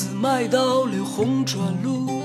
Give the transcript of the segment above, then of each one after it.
子卖到了红砖路。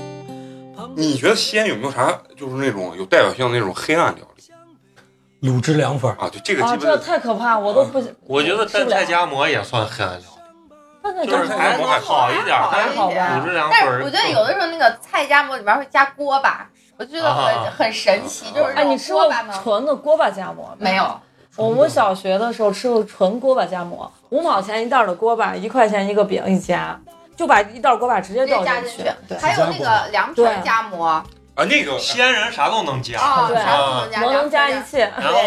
你觉得西安有没有啥就是那种有代表性的那种黑暗料理卤汁凉粉，啊？对，这个啊，这基本太可怕，我都不。我觉得吃不了蘸菜夹馍也算黑暗料理，但是就是还能好一点，还好吧卤汁凉但。是我觉得有的时候那个菜夹馍里边会加锅巴，我觉得很、啊很神奇，就是哎，你吃过？纯的锅巴夹馍没有，我们小学的时候吃过纯锅巴夹馍，五毛钱一袋的锅巴，一块钱一个饼一夹，就把一袋锅巴直接倒进去。对，还有那个凉皮儿夹馍啊，那个西安人啥都能加，啊，对啥都能加，馍能加一凉皮切。然后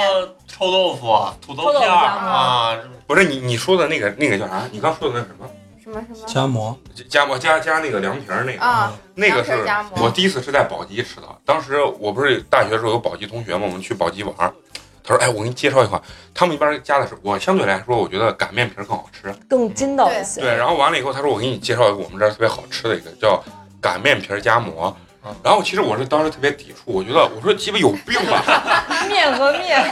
臭豆腐、土豆片啊，不是你你说的那个那个叫啥？你刚说的那什么？什么什么夹馍，夹馍加加那个凉皮儿那个。啊，那个是我第一次是在宝鸡吃的。当时我不是大学的时候有宝鸡同学嘛，我们去宝鸡玩儿。他说：“哎，我给你介绍一款，他们一般加的是我相对来说，我觉得擀面皮儿更好吃。更筋道一些。对，然后完了以后，他说我给你介绍一个我们这儿特别好吃的一个叫擀面皮儿夹馍嗯。然后其实我是当时特别抵触，我觉得我说鸡巴有病吧，面和面，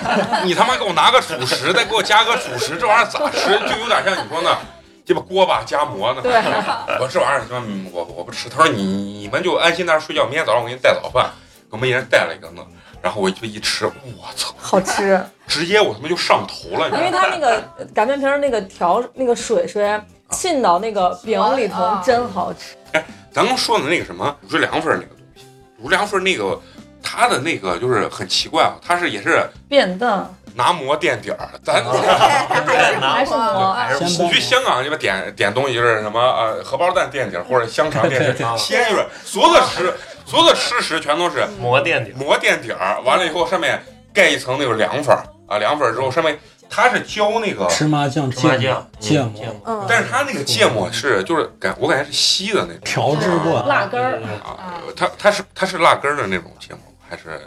你他妈给我拿个主食，再给我加个主食，这玩意儿咋吃？就有点像你说那鸡巴锅巴夹馍呢。对，我这玩意儿他妈嗯我我不吃。他说你你们就安心在那儿睡觉，明天早上我给你带早饭，给我们一人带了一个呢。然后我就一吃，我操，好吃，直接我他妈就上头了？因为它那个 擀面皮儿那个调那个水水浸到那个饼里头啊，真好吃。哎咱刚说的那个什么卤汁凉粉儿那个东西，卤汁凉粉儿那个它的那个就是很奇怪啊，它是也是变蛋拿馍垫底儿，咱。还是馍，还是先你去香港，你们点点东西就是什么呃荷包蛋垫底儿或者香肠垫底儿，西安就是所有的吃所有的吃食全都是磨垫底。磨垫底儿，完了以后上面盖一层那个凉粉儿啊，凉粉儿之后上面它是浇那个，芝麻酱芝麻芥末酱、芥嗯末嗯，但是它那个芥末是就是感我感觉是稀的那种调制过，辣根儿，啊，它它是它是辣根儿的那种芥末还是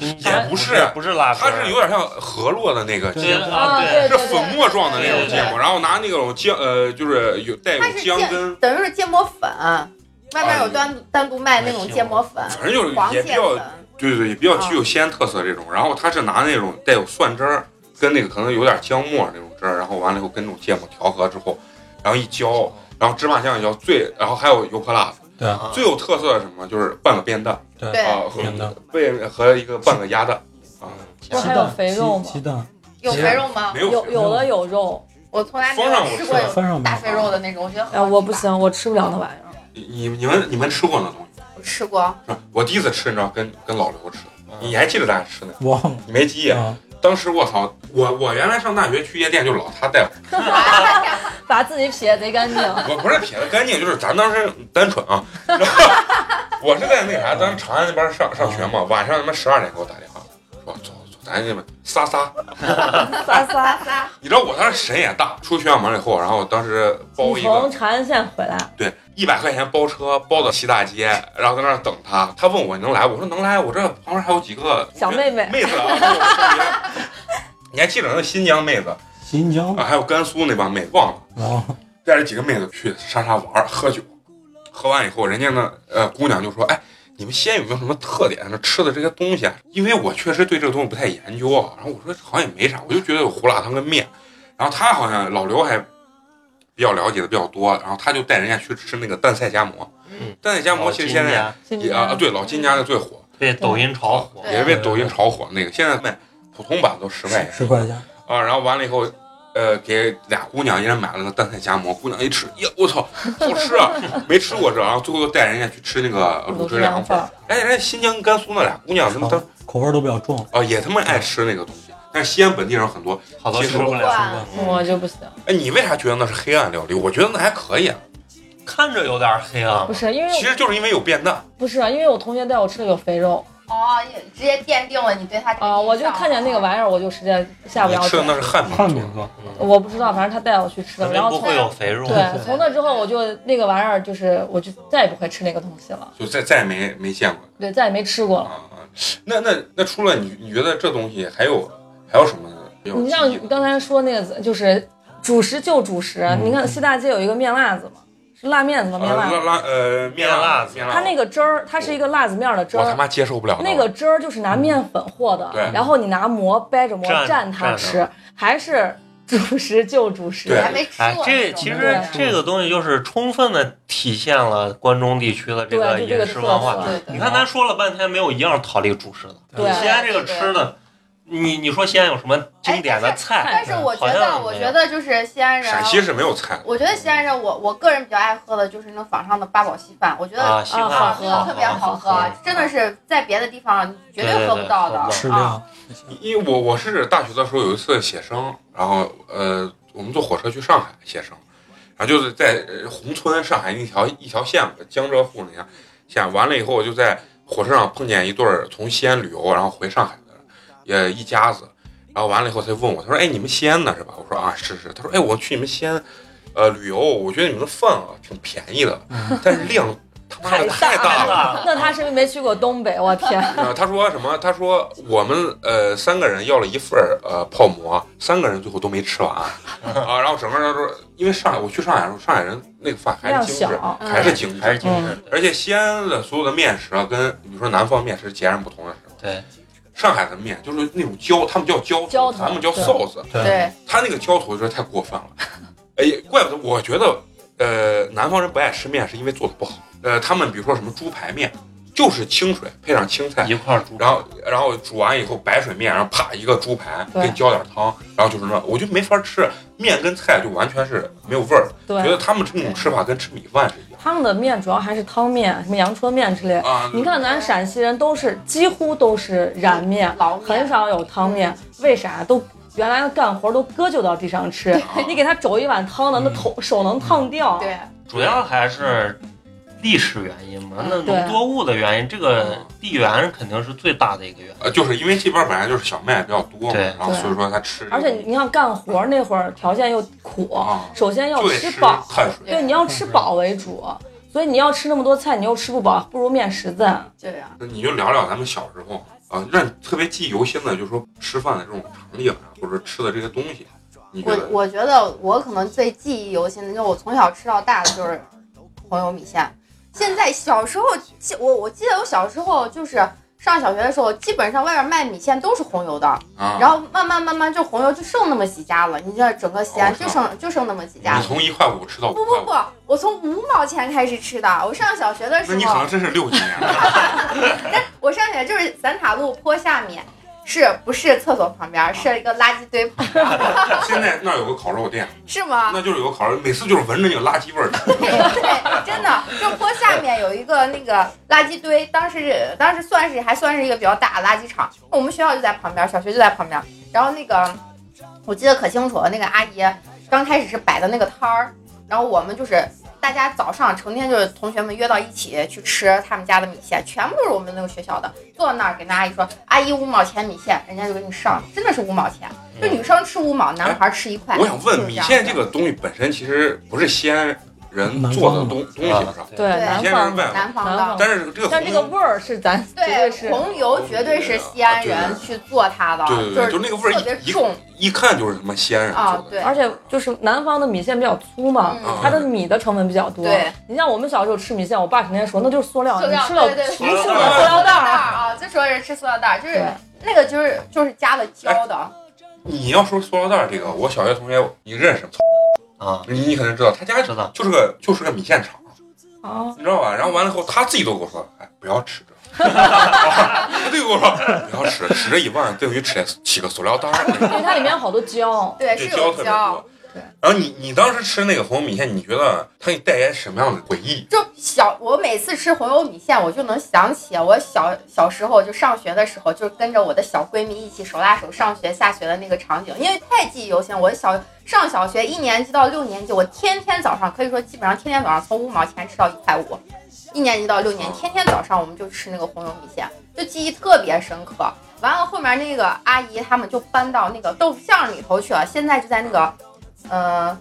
也不是不是辣根它，是有点像河洛的那个芥末。是粉末状的那种芥末，然后拿那种姜呃，就是有带有姜根，等于是芥末粉，外面有单单独卖那种芥末粉，反正就是黄也比较。对对对，也比较具有西安特色这种。然后他是拿那种带有蒜汁儿，跟那个可能有点姜末那种汁儿，然后完了以后跟那种芥末调和之后，然后一浇，然后芝麻酱一浇，最然后还有油泼辣子，对啊最有特色的什么？就是半个便蛋对对啊，和便蛋被和一个半个鸭蛋啊，不是还有肥肉吗鸡？蛋，有肥肉吗没？有有有的有肉，我从来没有吃过吃翻上面大肥肉的那种，我觉得哎，好我不行，我吃不了那玩意儿。你你你们你们吃过那东西吗？我吃过，是？我第一次吃，你知道，跟跟老刘吃你还记得咱俩吃的？忘了你没记忆？啊，当时我操，我我原来上大学去夜店就老他带我，把自己撇贼干净。我不是撇的干净，就是咱当时单纯啊。然 后我是在那啥，咱长安那边上上学嘛，晚上他妈十二点给我打电话，说走走，咱这么撒撒。撒撒。你知道我当时神也大，出学校门以后，然后当时包你一个从长安县回来，对一百块钱包车包到西大街，然后在那儿等他。他问我能来，我说能来，我这旁边还有几个小妹妹妹子啊。你还记得那新疆妹子新疆，啊，还有甘肃那帮妹子，忘了。然后带着几个妹子去沙沙玩喝酒，喝完以后，人家那呃姑娘就说：“哎，你们西安有没有什么特点？那吃的这些东西啊？因为我确实对这个东西不太研究啊。然后我说好像也没啥，我就觉得有胡辣汤跟面。然后他好像老刘还比较了解的比较多，然后他就带人家去吃那个蛋菜夹馍。嗯，蛋菜夹馍其实现在今也啊对老金家的最火，被抖音炒火，也是被抖音炒火那个，现在卖普通版都十块钱。十块钱，啊，然后完了以后，呃，给俩姑娘一人买了个蛋菜夹馍，姑娘一吃，呀，我操，好吃啊！没吃过这，然后最后又带人家去吃那个卤汁凉粉儿。哎，人家新疆、甘肃那俩姑娘，他们都口味都比较重，啊也他妈爱吃那个东西，但是西安本地人很多。好多接受吃不我就不行，哎，你为啥觉得那是黑暗料理？我觉得那还可以啊，看着有点黑暗不，是因为其实就是因为有变蛋。不是因为我同学带我吃的有肥肉，哦，也直接奠定了你对他这个啊，我就看见那个玩意儿，我就直接下不了吃的。那是汉民做的，汉民做，我不知道，反正他带我去吃的，然后不会有肥肉。对，从那之后我就那个玩意儿就是我就再也不会吃那个东西了，就再再也没没见过对，再也没吃过了。啊。那那那除了你，你觉得这东西还有还有什么比较你像你刚才说那个就是主食就主食，嗯。你看西大街有一个面辣子嘛，是辣面子吗？面呃辣子，辣辣呃面面辣子。它那个汁儿，它是一个辣子面儿的汁儿。我他妈接受不了那个汁儿就是拿面粉和的，对。然后你拿馍掰着馍蘸蘸它吃，还是主食就主食。对。还没吃哎，这其实这个东西就是充分的体现了关中地区的这个饮食文化。你看，咱说了半天，没有一样逃离主食的。对。西安这个吃的，你你说西安有什么经典的菜？但是我觉得，我觉得就是西安人，陕西是没有菜，我觉得西安人，我我个人比较爱喝的就是那种坊上的八宝稀饭，我觉得啊，西啊饭啊，那个特别好喝，真的是在别的地方你绝对喝不到的啊。因为我我是大学的时候有一次写生，然后呃，我们坐火车去上海写生，然后就是在呃宏村上海那条一条线嘛，江浙沪那条线，完了以后我就在火车上碰见一对儿从西安旅游然后回上海的，也一家子，然后完了以后他就问我，他说：“哎，你们西安的是吧？”我说：“啊，是是。”他说：“哎，我去你们西安，呃，旅游，我觉得你们的饭啊挺便宜的，但是量 太大了。”那他是不是没去过东北？我天！呃，他说什么？他说我们呃三个人要了一份儿呃泡馍，三个人最后都没吃完 啊。然后整个人说因为上海，我去上海的时候，上海人那个饭还是精致，还是精致，还是精致。而且西安的所有的面食啊，跟比如说南方面食截然不同的是，对，上海的面就是那种浇，他们叫浇咱们叫对。sauce，对，他那个浇头就是太过分了。哎，怪不得我觉得呃南方人不爱吃面是因为做的不好。呃，他们比如说什么猪排面，就是清水配上青菜，一块儿煮。然后然后煮完以后白水面，然后啪一个猪排，对给你浇点汤，然后就是那，我就没法吃，面跟菜就完全是没有味儿，觉，得他们这种吃法跟吃米饭是一样他们的面主要还是汤面，什么阳春面之类。啊。你看咱陕西人都是几乎都是燃面，面很少有汤面，为啥？都原来的干活都搁就到地上吃，你给他肘一碗汤的，那头手能烫掉。对，主要还是历史原因嘛，那对农作物的原因，这个地缘肯定是最大的一个原因。呃，就是因为这边本来就是小麦比较多嘛，对然后所以说他吃而且你像干活那会儿条件又苦，啊，首先要吃吃饱，对，你要吃饱为主，所以你要吃那么多菜，你又吃不饱，不如面食赞。对呀。那你就聊聊咱们小时候啊，让你特别记忆犹新的，就是说吃饭的这种场景啊，或者吃的这些东西，我？我觉得我可能最记忆犹新的，就是我从小吃到大的就是红油米线。现在小时候记我我记得我小时候就是上小学的时候，基本上外面卖米线都是红油的，啊，然后慢慢慢慢就红油就剩那么几家了。你这整个西安哦就剩就剩那么几家了。你从一块五吃到五不不，不，我从五毛钱开始吃的。我上小学的时候那你可能，真是六几年 但。我上学就是三塔路坡下面，是不是厕所旁边，是一个垃圾堆旁边，现在那儿有个烤肉店，是吗？那就是有个烤肉，每次就是闻着那个垃圾味儿。对，真的，这坡下面有一个那个垃圾堆，当时当时算是还算是一个比较大的垃圾场，我们学校就在旁边，小学就在旁边。然后那个我记得可清楚了，那个阿姨刚开始是摆的那个摊儿，然后我们就是大家早上成天就是同学们约到一起去吃他们家的米线，全部都是我们那个学校的，坐那儿给那阿姨说，阿姨五毛钱米线，人家就给你上，真的是五毛钱，就女生吃五毛，男孩吃一块。我想问，米线这个东西本身其实不是西安人做的东东西是吧？对，对南先方的，是外南方的。但是这个但这个味儿是咱绝对。红油绝对是西安人去做它的，对对对，就就那个味儿特别一重一一看就是他妈西安人做，的。啊对，而且就是南方的米线比较粗嘛，嗯它的米的成分比较多。对，你像我们小时候吃米线，我爸成天说那就是塑料，你吃了对对无数的塑塑料料袋儿。啊，就说是吃塑料袋儿，就是那个就是就是加了胶的，你要说塑料袋儿这个，我小学同学你认识吗？啊，你你肯定知道，他家知道就是个就是个米线厂，啊，你知道吧？然后完了以后，他自己都跟我说，哎，不要吃这。他自己跟我说，不要吃，吃这一碗等于吃七个塑料袋儿。因为它里面有好多胶。对，是有胶特别胶多。。对然后你你当时吃那个红油米线，你觉得它给你带来什么样的回忆？就小，我每次吃红油米线，我就能想起我小小时候就上学的时候，就跟着我的小闺蜜一起手拉手上学下学的那个场景，因为太记忆犹新。我小上小学一年级到六年级，我天天早上可以说基本上天天早上从五毛钱吃到一块五，一年级到六年，天天早上我们就吃那个红油米线。就记忆特别深刻。完了后面那个阿姨他们就搬到那个豆腐巷里头去了，现在就在那个，呃，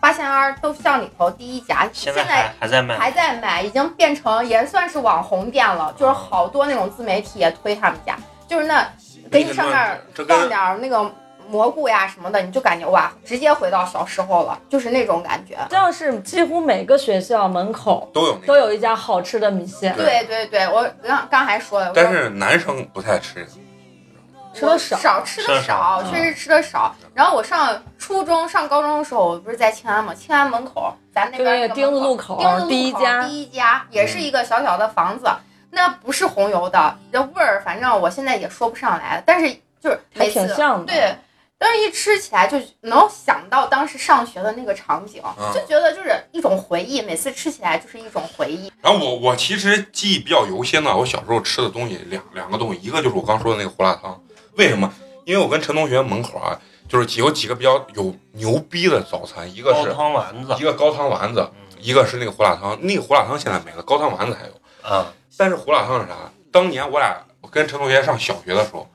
八仙庵豆腐巷里头第一家，现在在还还在卖，还在卖，已经变成也算是网红店了，就是好多那种自媒体也推他们家，就是那给你上面放点那个蘑菇呀什么的，你就感觉哇，直接回到小时候了，就是那种感觉。这样是几乎每个学校门口都有那个，都有一家好吃的米线，对对对，我刚刚还说了，但是男生不太吃。吃的少。少吃的少，少确实吃的少。然后我上初中、上高中的时候，我不是在庆安嘛，庆安门口，咱那边就是那个丁字路口丁字路口第一家第一家也是一个小小的房子，那不是红油的，这味儿反正我现在也说不上来，但是就是还每次挺像的对。但是一吃起来就能想到当时上学的那个场景，嗯就觉得就是一种回忆，每次吃起来就是一种回忆。然后我我其实记忆比较犹新的，我小时候吃的东西两两个东西，一个就是我刚说的那个胡辣汤，为什么？因为我跟陈同学门口啊，就是有几个比较有牛逼的早餐，一个高是汤丸子一个高汤丸子，一个是那个胡辣汤。那个胡辣汤现在没了，高汤丸子还有。啊，但是胡辣汤是啥？当年我俩我跟陈同学上小学的时候，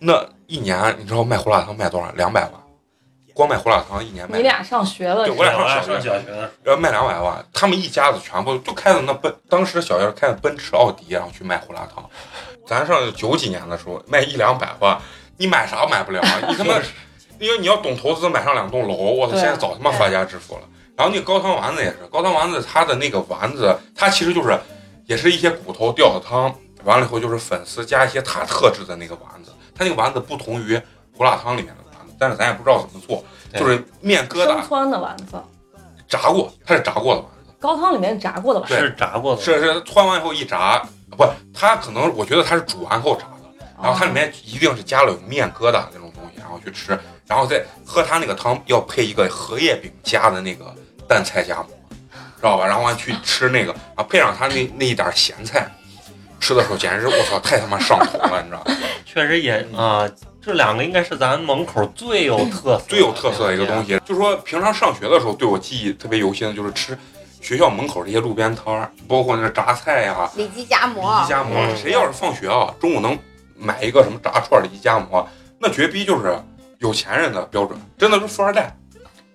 那一年你知道卖胡辣汤卖多少？两百万，光卖胡辣汤一年卖你俩上学了对，我俩上上小学小学的要卖两百万，他们一家子全部就开的那奔，当时小学开的奔驰、奥迪，然后去卖胡辣汤。咱上九几年的时候卖一两百万，你买啥买不了啊？你他妈，因为你要懂投资，买上两栋楼，我操，现在早他妈发家致富了。然后那个高汤丸子也是，高汤丸子它的那个丸子，它其实就是也是一些骨头吊的汤，完了以后就是粉丝加一些它特制的那个丸子，它那个丸子不同于胡辣汤里面的丸子，但是咱也不知道怎么做，就是面疙瘩生汆的丸子，炸过，它是炸过的丸子。高汤里面炸过的丸子，是炸过的，是是，汆完以后一炸，不，它可能我觉得它是煮完后炸的，然后它里面一定是加了有面疙瘩那种东西，然后去吃，然后再喝它那个汤要配一个荷叶饼加的那个蛋菜夹馍，知道吧？然后完去吃那个，啊配上它那那一点咸菜，吃的时候简直是我操，太他妈上头了，你知道吗？确实也啊，这两个应该是咱门口最有特色、最有特色的一个东。西，就说平常上学的时候，对我记忆特别犹新的就是吃学校门口这些路边摊儿，包括那个炸菜呀、里脊夹馍。里馍脊，夹馍，嗯。谁要是放学啊，中午能买一个什么炸串儿里脊夹馍，那绝逼就是有钱人的标准，真的是富二代。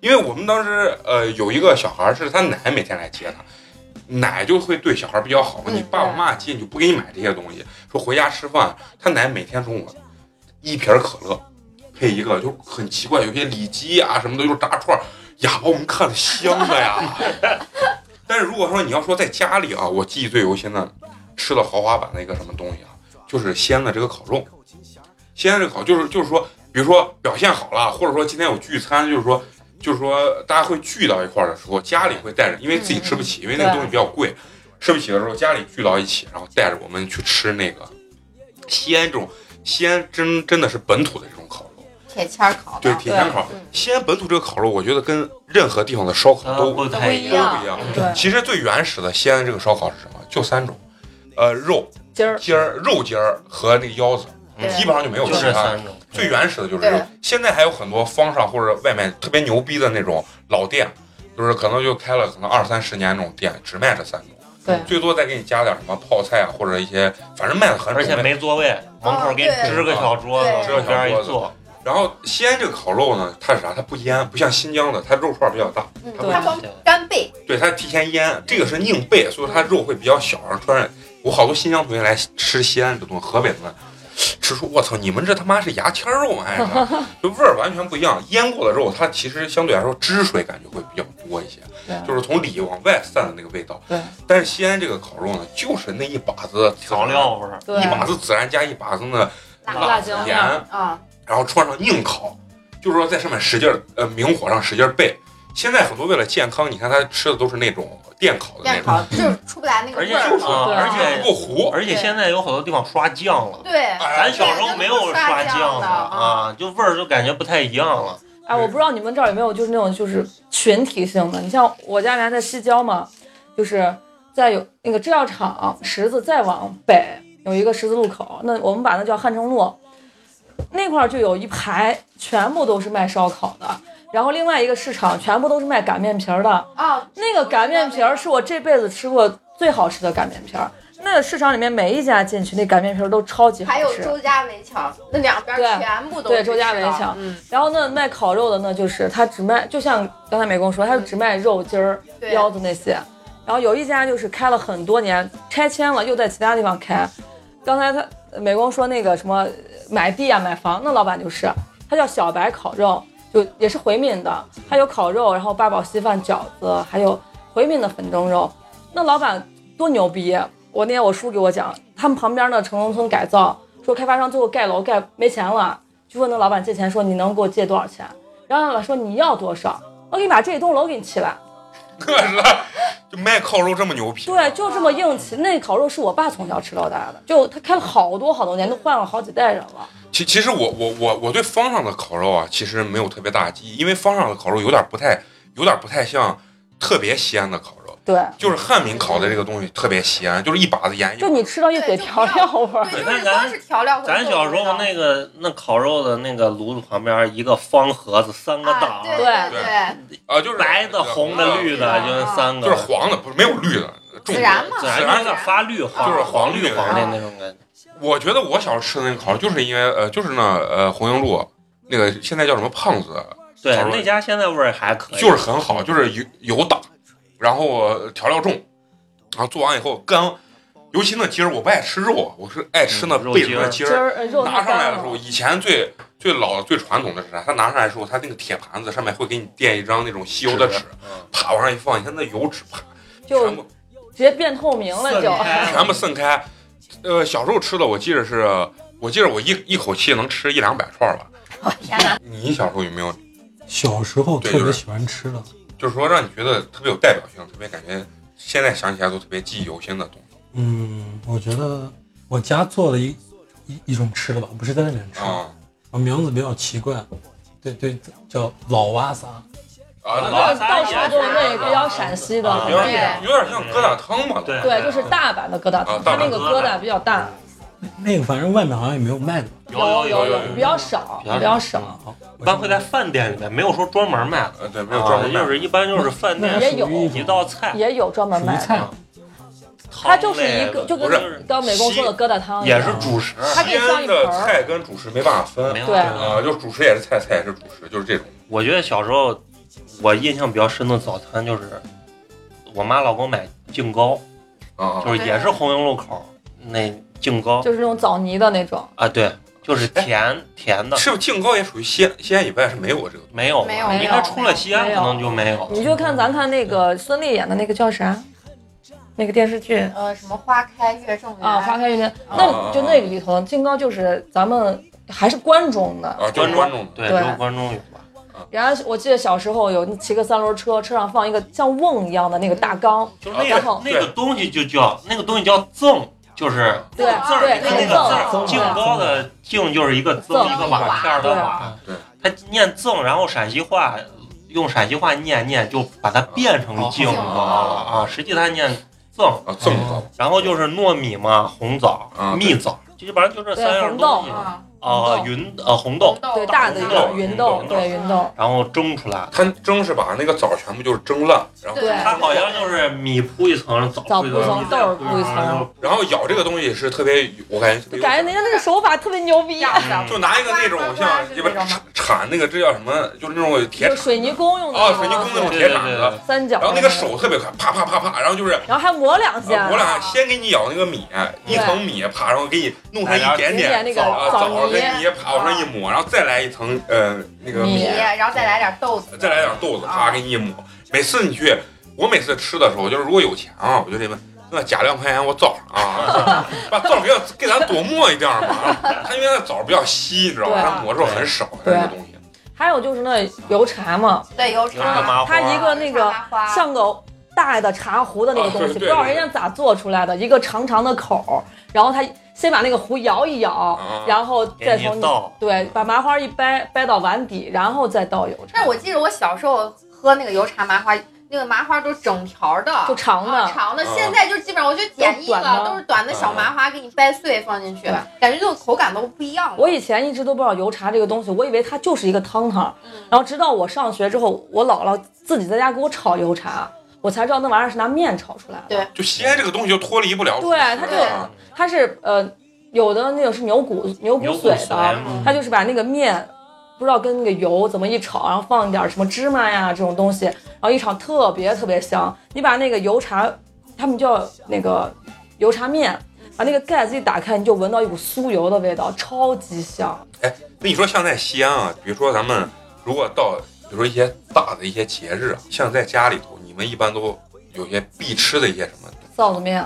因为我们当时呃有一个小孩儿是他奶每天来接他，奶就会对小孩儿比较好你爸爸妈妈接你就不给你买这些东西，说回家吃饭，他奶每天中午一瓶可乐配一个就很奇怪，有些里脊啊什么的，就是炸串儿呀，把我们看的香的呀。但是如果说你要说在家里啊，我记忆最犹新的吃的豪华版的一个什么东西啊，就是西安的这个烤肉。西安这个烤就是就是说，比如说表现好了，或者说今天有聚餐，就是说就是说大家会聚到一块儿的时候，家里会带着，因为自己吃不起，因为那个东西比较贵，吃不起的时候，家里聚到一起，然后带着我们去吃那个西安这种西安真真的是本土的。铁签儿烤对，铁签烤嗯，西安本土这个烤肉，我觉得跟任何地方的烧烤呃都不太一都样不一样。对其实最原始的西安这个烧烤是什么？就三种，呃，肉筋儿筋儿、肉筋儿和那个腰子，基本上就没有其他。这三种。最原始的就是对肉。现在还有很多方上或者外面特别牛逼的那种老店，就是可能就开了可能二三十年那种店，只卖这三种。对最多再给你加点什么泡菜啊，或者一些反正卖的很而且没座位，门口给你支个小桌子，对中间一坐，然后西安这个烤肉呢，它是啥？它不腌，不像新疆的，它肉串比较大，嗯它光干贝，对，它提前腌，这个是硬贝，所以它肉会比较小。然后突然，我好多新疆同学来吃西安这东西，河北的们吃出我操，你们这他妈是牙签肉吗？还是啥？就味儿完全不一样。腌过的肉，它其实相对来说汁水感觉会比较多一些，就是从里往外散的那个味道。对但是西安这个烤肉呢，就是那一把子调，料味儿。一把子孜然加一把子那辣椒面盐，啊，然后穿上硬烤，就是说在上面使劲儿，呃，明火上使劲儿焙。现在很多为了健康，你看他吃的都是那种电烤的那种，电烤就是出不来那个而且味儿就是啊，对而不且不糊。而且现在有好多地方刷酱了，对，哎咱小时候没有刷酱的啊。啊，就味儿就感觉不太一样了。哎，我不知道你们这儿有没有就是那种就是群体性的，你像我家原来在西郊嘛，就是在有那个制药厂十字再往北有一个十字路口，那我们把那叫汉城路，那块儿就有一排全部都是卖烧烤的，然后另外一个市场全部都是卖擀面皮儿的，啊，那个擀面皮儿是我这辈子吃过最好吃的擀面皮儿。那市场里面每一家进去，那擀面皮儿都超级好吃。还有周家围墙，那两边全部都是对周家围墙嗯，然后那，卖烤肉的呢，就是他只卖，就像刚才美工说，他只卖肉筋儿、对腰子那些。然后有一家就是开了很多年，拆迁了，又在其他地方开。刚才他美工说那个什么买地啊、买房，那老板就是，他叫小白烤肉，就也是回民的，还有烤肉，然后八宝稀饭、饺子，还有回民的粉蒸肉。那老板多牛逼！我那天我叔给我讲，他们旁边的城中村改造，说开发商最后盖楼盖没钱了，就问那老板借钱，说你能给我借多少钱？然后老板说你要多少，我给你把这一栋楼给你起来。可是就卖烤肉这么牛皮，对，就这么硬气。那烤肉是我爸从小吃到大的，就他开了好多好多年，都换了好几代人了。其其实我我我我对方上的烤肉啊，其实没有特别大的记忆，因为方上的烤肉有点不太有点不太像特别西安的烤肉，对，就是汉民烤的这个东西特别咸，就是一把子盐，就你吃到一嘴调料味儿。对，那咱是调料咱小时候那个那烤肉的那个炉子旁边一个方盒子，三个啊档，对对对，啊，就是白的、红的、绿的，啊就是三个。就是黄的，不是没有绿的，重孜然嘛。自然孜然有点发绿黄，就是黄黄绿绿黄的的。那种感觉。我觉得我小时候吃的那个烤肉，就是因为呃，就是那呃红缨路那个现在叫什么胖子，对那家现在味儿还可以，就是很好，就是油油大，然后呃调料重，然后做完以后干，尤其那鸡儿，我不爱吃肉，我是爱吃那背里面筋筋儿。拿上来的时候，以前最最老的、最传统的是啥？他拿上来的时候，他那个铁盘子上面会给你垫一张那种吸油的纸，嗯啪往上一放，你看那油脂啪，就全部直接变透明了就。全部渗开。呃，小时候吃的，我记得是，我记得我一一口气能吃一两百串吧。我天哪！你小时候有没有，小时候对就是特别喜欢吃的，就是说让你觉得特别有代表性，特别感觉现在想起来都特别记忆犹新的东西。嗯，我觉得我家做了一一一种吃的吧，不是在那边吃，啊。啊，名字比较奇怪，对对，叫老瓦萨，啊，老那三也到处都是那个比较陕西的。对有点像疙瘩汤嘛。对对，就是大阪的疙瘩啊汤，它那个疙瘩比较大，那个反正外面好像也没有卖的吧。有有有有比较少，比较少。一般会在饭店里面，没有说专门卖的。呃，对，没有专门就是一般就是饭店也有一道菜，也有专门卖属于菜的，它就是一个，就跟不是刚美工说的疙瘩汤也，是主食。它给西安的菜跟主食没办法分没有对啊，就主食也是菜，菜也是主食，就是这种。我觉得小时候我印象比较深的早餐就是我妈老给我买净糕，啊就是也是红缨路口那净糕就是那种枣泥的那种。啊，对，就是甜甜的，是不是净糕也属于西安？西安以外是没有这个。没有没有应该出了西安可能就没有。你就看咱看那个孙俪演的那个叫啥，那个电视剧呃，什么花开月正圆啊，《花开月正圆》，啊那就那个里头净糕就是咱们还是关中的。啊，就是观众的。对，对只有观众有吧？然后我记得小时候有骑个三轮车，车上放一个像瓮一样的那个大缸，就是那然后个那个东西就叫那个东西叫赠，就是对字儿，对，你看那那个个字儿，赠净糕的净就是一个增，赠一个瓦片儿的瓦。对，他念赠，然后陕西话用陕西话念念，就把它变成净糕了啊。实际它念赠，啊，赠糕然后就是糯米嘛，红枣啊、蜜枣，基本上就这三样东西啊，啊，云呃红豆，对大的一个红芸豆，对芸豆，然后蒸出来。它蒸是把那个枣全部就是蒸烂，然后对。它好像就是米铺一层，枣枣铺铺一层豆儿铺一层。然后咬这个东西是特别，我感觉感觉人家那个手法特别牛逼，就拿一个那种像鸡巴铲铲那个这叫什么，就是那种铁水泥工用的啊，水泥工那种铁铲子，三角，然后那个手特别快，啪啪啪啪，然后就是。然后还磨两下啊，我俩先给你咬那个米，一层米，啪，然后给你弄上一点点那个啊枣枣跟泥泥，啪往上一抹，然后再来一层呃那个米米，然后再来点豆子，再来点豆子，啪给你一抹。每次你去，我每次吃的时候，就是如果有钱啊，我就得问，那加两块钱我枣上啊，把枣给给咱多抹一点嘛。它因为那枣比较稀，你知道吧？对它抹的时候很少，它那个东西。还有就是那油茶嘛，对，油茶，它一个那个像个大的茶壶的那个东西，不知道人家咋做出来的，一个长长的口儿，然后他先把那个壶摇一摇，然后再从你倒对把麻花一掰掰到碗底，然后再倒油茶但，是我记得我小时候喝那个油茶麻花，那个麻花都是整条的，就长的啊长的。啊现在就基本上我就剪一个都都是短的小麻花，给你掰碎放进去，感觉就口感都不一样了。我以前一直都不知道油茶这个东西，我以为它就是一个汤汤，然后直到我上学之后，我姥姥自己在家给我炒油茶，我我才知道那玩意儿是拿面炒出来的。对就西安这个东西就脱离不了。对它就啊它是呃有的那个是牛骨牛骨髓的，髓嗯它就是把那个面不知道跟那个油怎么一炒，然后放一点什么芝麻呀这种东西，然后一炒特别特别香。你把那个油茶，他们叫那个油茶面，把那个盖子一打开，你就闻到一股酥油的味道，超级香。哎那你说像在西安啊，比如说咱们如果到比如说一些大的一些节日啊，像在家里头，你们一般都有些必吃的一些什么臊子面，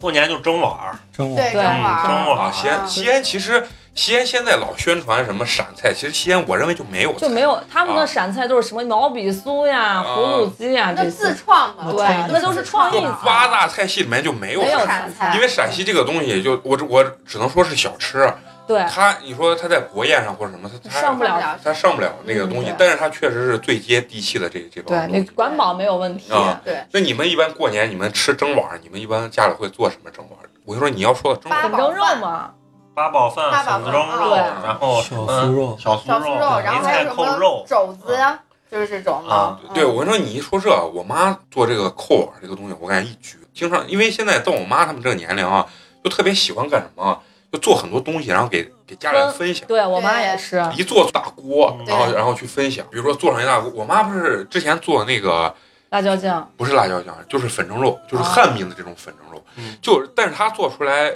过年就蒸碗儿，蒸对，碗对蒸碗儿蒸碗啊？西安西安其实西安现在老宣传什么陕菜，其实西安我认为就没有就没有他们啊的陕菜都是什么毛笔酥呀、葫芦鸡呀这那自，创嘛，对，那都是创意就菜。八大菜系里面就没有没有陕陕菜，因为陕西这个东西就我我只能说是小吃，对，他你说他在国宴上或者什么，它它上不了。他上不了那个东西嗯，但是他确实是最接地气的这这对帮，东西。你管饱没有问题。啊对，那你们一般过年你们吃蒸碗，你们一般家里会做什么蒸碗？我跟你说，你要说到蒸碗，八宝粉蒸肉饭嘛，八宝饭、粉蒸肉，然后小嗯酥肉小酥小酥肉，然后梅菜还有什么扣肉，肘子呀，就是这种啊。嗯对我跟你说，你一说这，我妈做这个扣碗这个东西，我感觉一绝。经常因为现在到我妈他们这个年龄啊，就特别喜欢干什么，就做很多东西，然后给给家人分享。对我妈也是。一做大锅，嗯然后然后去分享。比如说做上一大锅，我妈不是之前做那个辣椒酱，不是辣椒酱，就是粉蒸肉，就是汉民的这种粉蒸肉，嗯就但是她做出来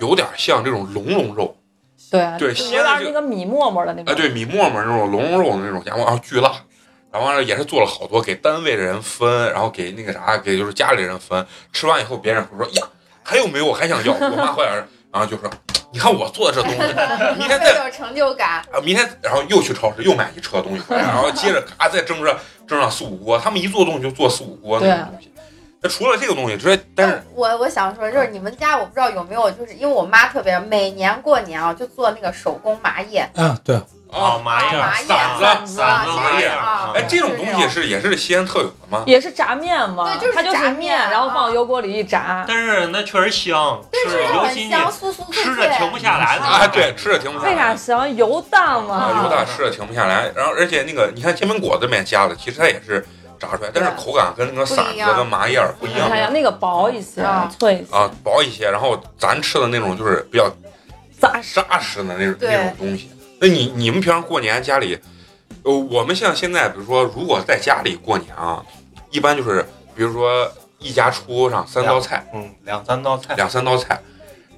有点像这种龙龙肉，对对就现在这有点那个米沫沫的那啊，种。对米沫沫那种龙龙肉的那种，家伙然后巨辣，然后完了也是做了好多给单位的人分，然后给那个啥给就是家里人分，吃完以后别人会说呀还有没有我还想要，我妈回来 然后就说你看我做的这东西，明天特再有成就感。啊，明天然后又去超市又买一车东西回来，然后接着咔再蒸上蒸上四五锅，他们一做东西就做四五锅那种东西。那除了这个东西，这但是我我想说，就是你们家我不知道有没有，就是因为我妈特别每年过年啊就做那个手工麻叶，啊，对，啊麻叶麻叶馓子馓子麻叶啊，哎，这种东西是是也是西安特有的吗？也是炸面嘛，对就是它就是炸面然后放啊油锅里一炸。但是那确实香，吃是尤其你很香，酥酥脆吃脆，着停不下来的啊，对，吃着停不下来。为啥香？油大嘛。啊，油大吃着停不下来。然后而且那个你看煎饼果子里面加的，其实它也是炸出来，但是口感跟那个馓子跟麻叶儿不一样那个薄一些啊，脆一些，啊，薄一些。然后咱吃的那种就是比较扎实。扎实的那种对那种东西。那你你们平常过年家里，呃，我们像现在，比如说如果在家里过年啊，一般就是比如说一家出上三道菜，嗯，两三道菜，两三道菜，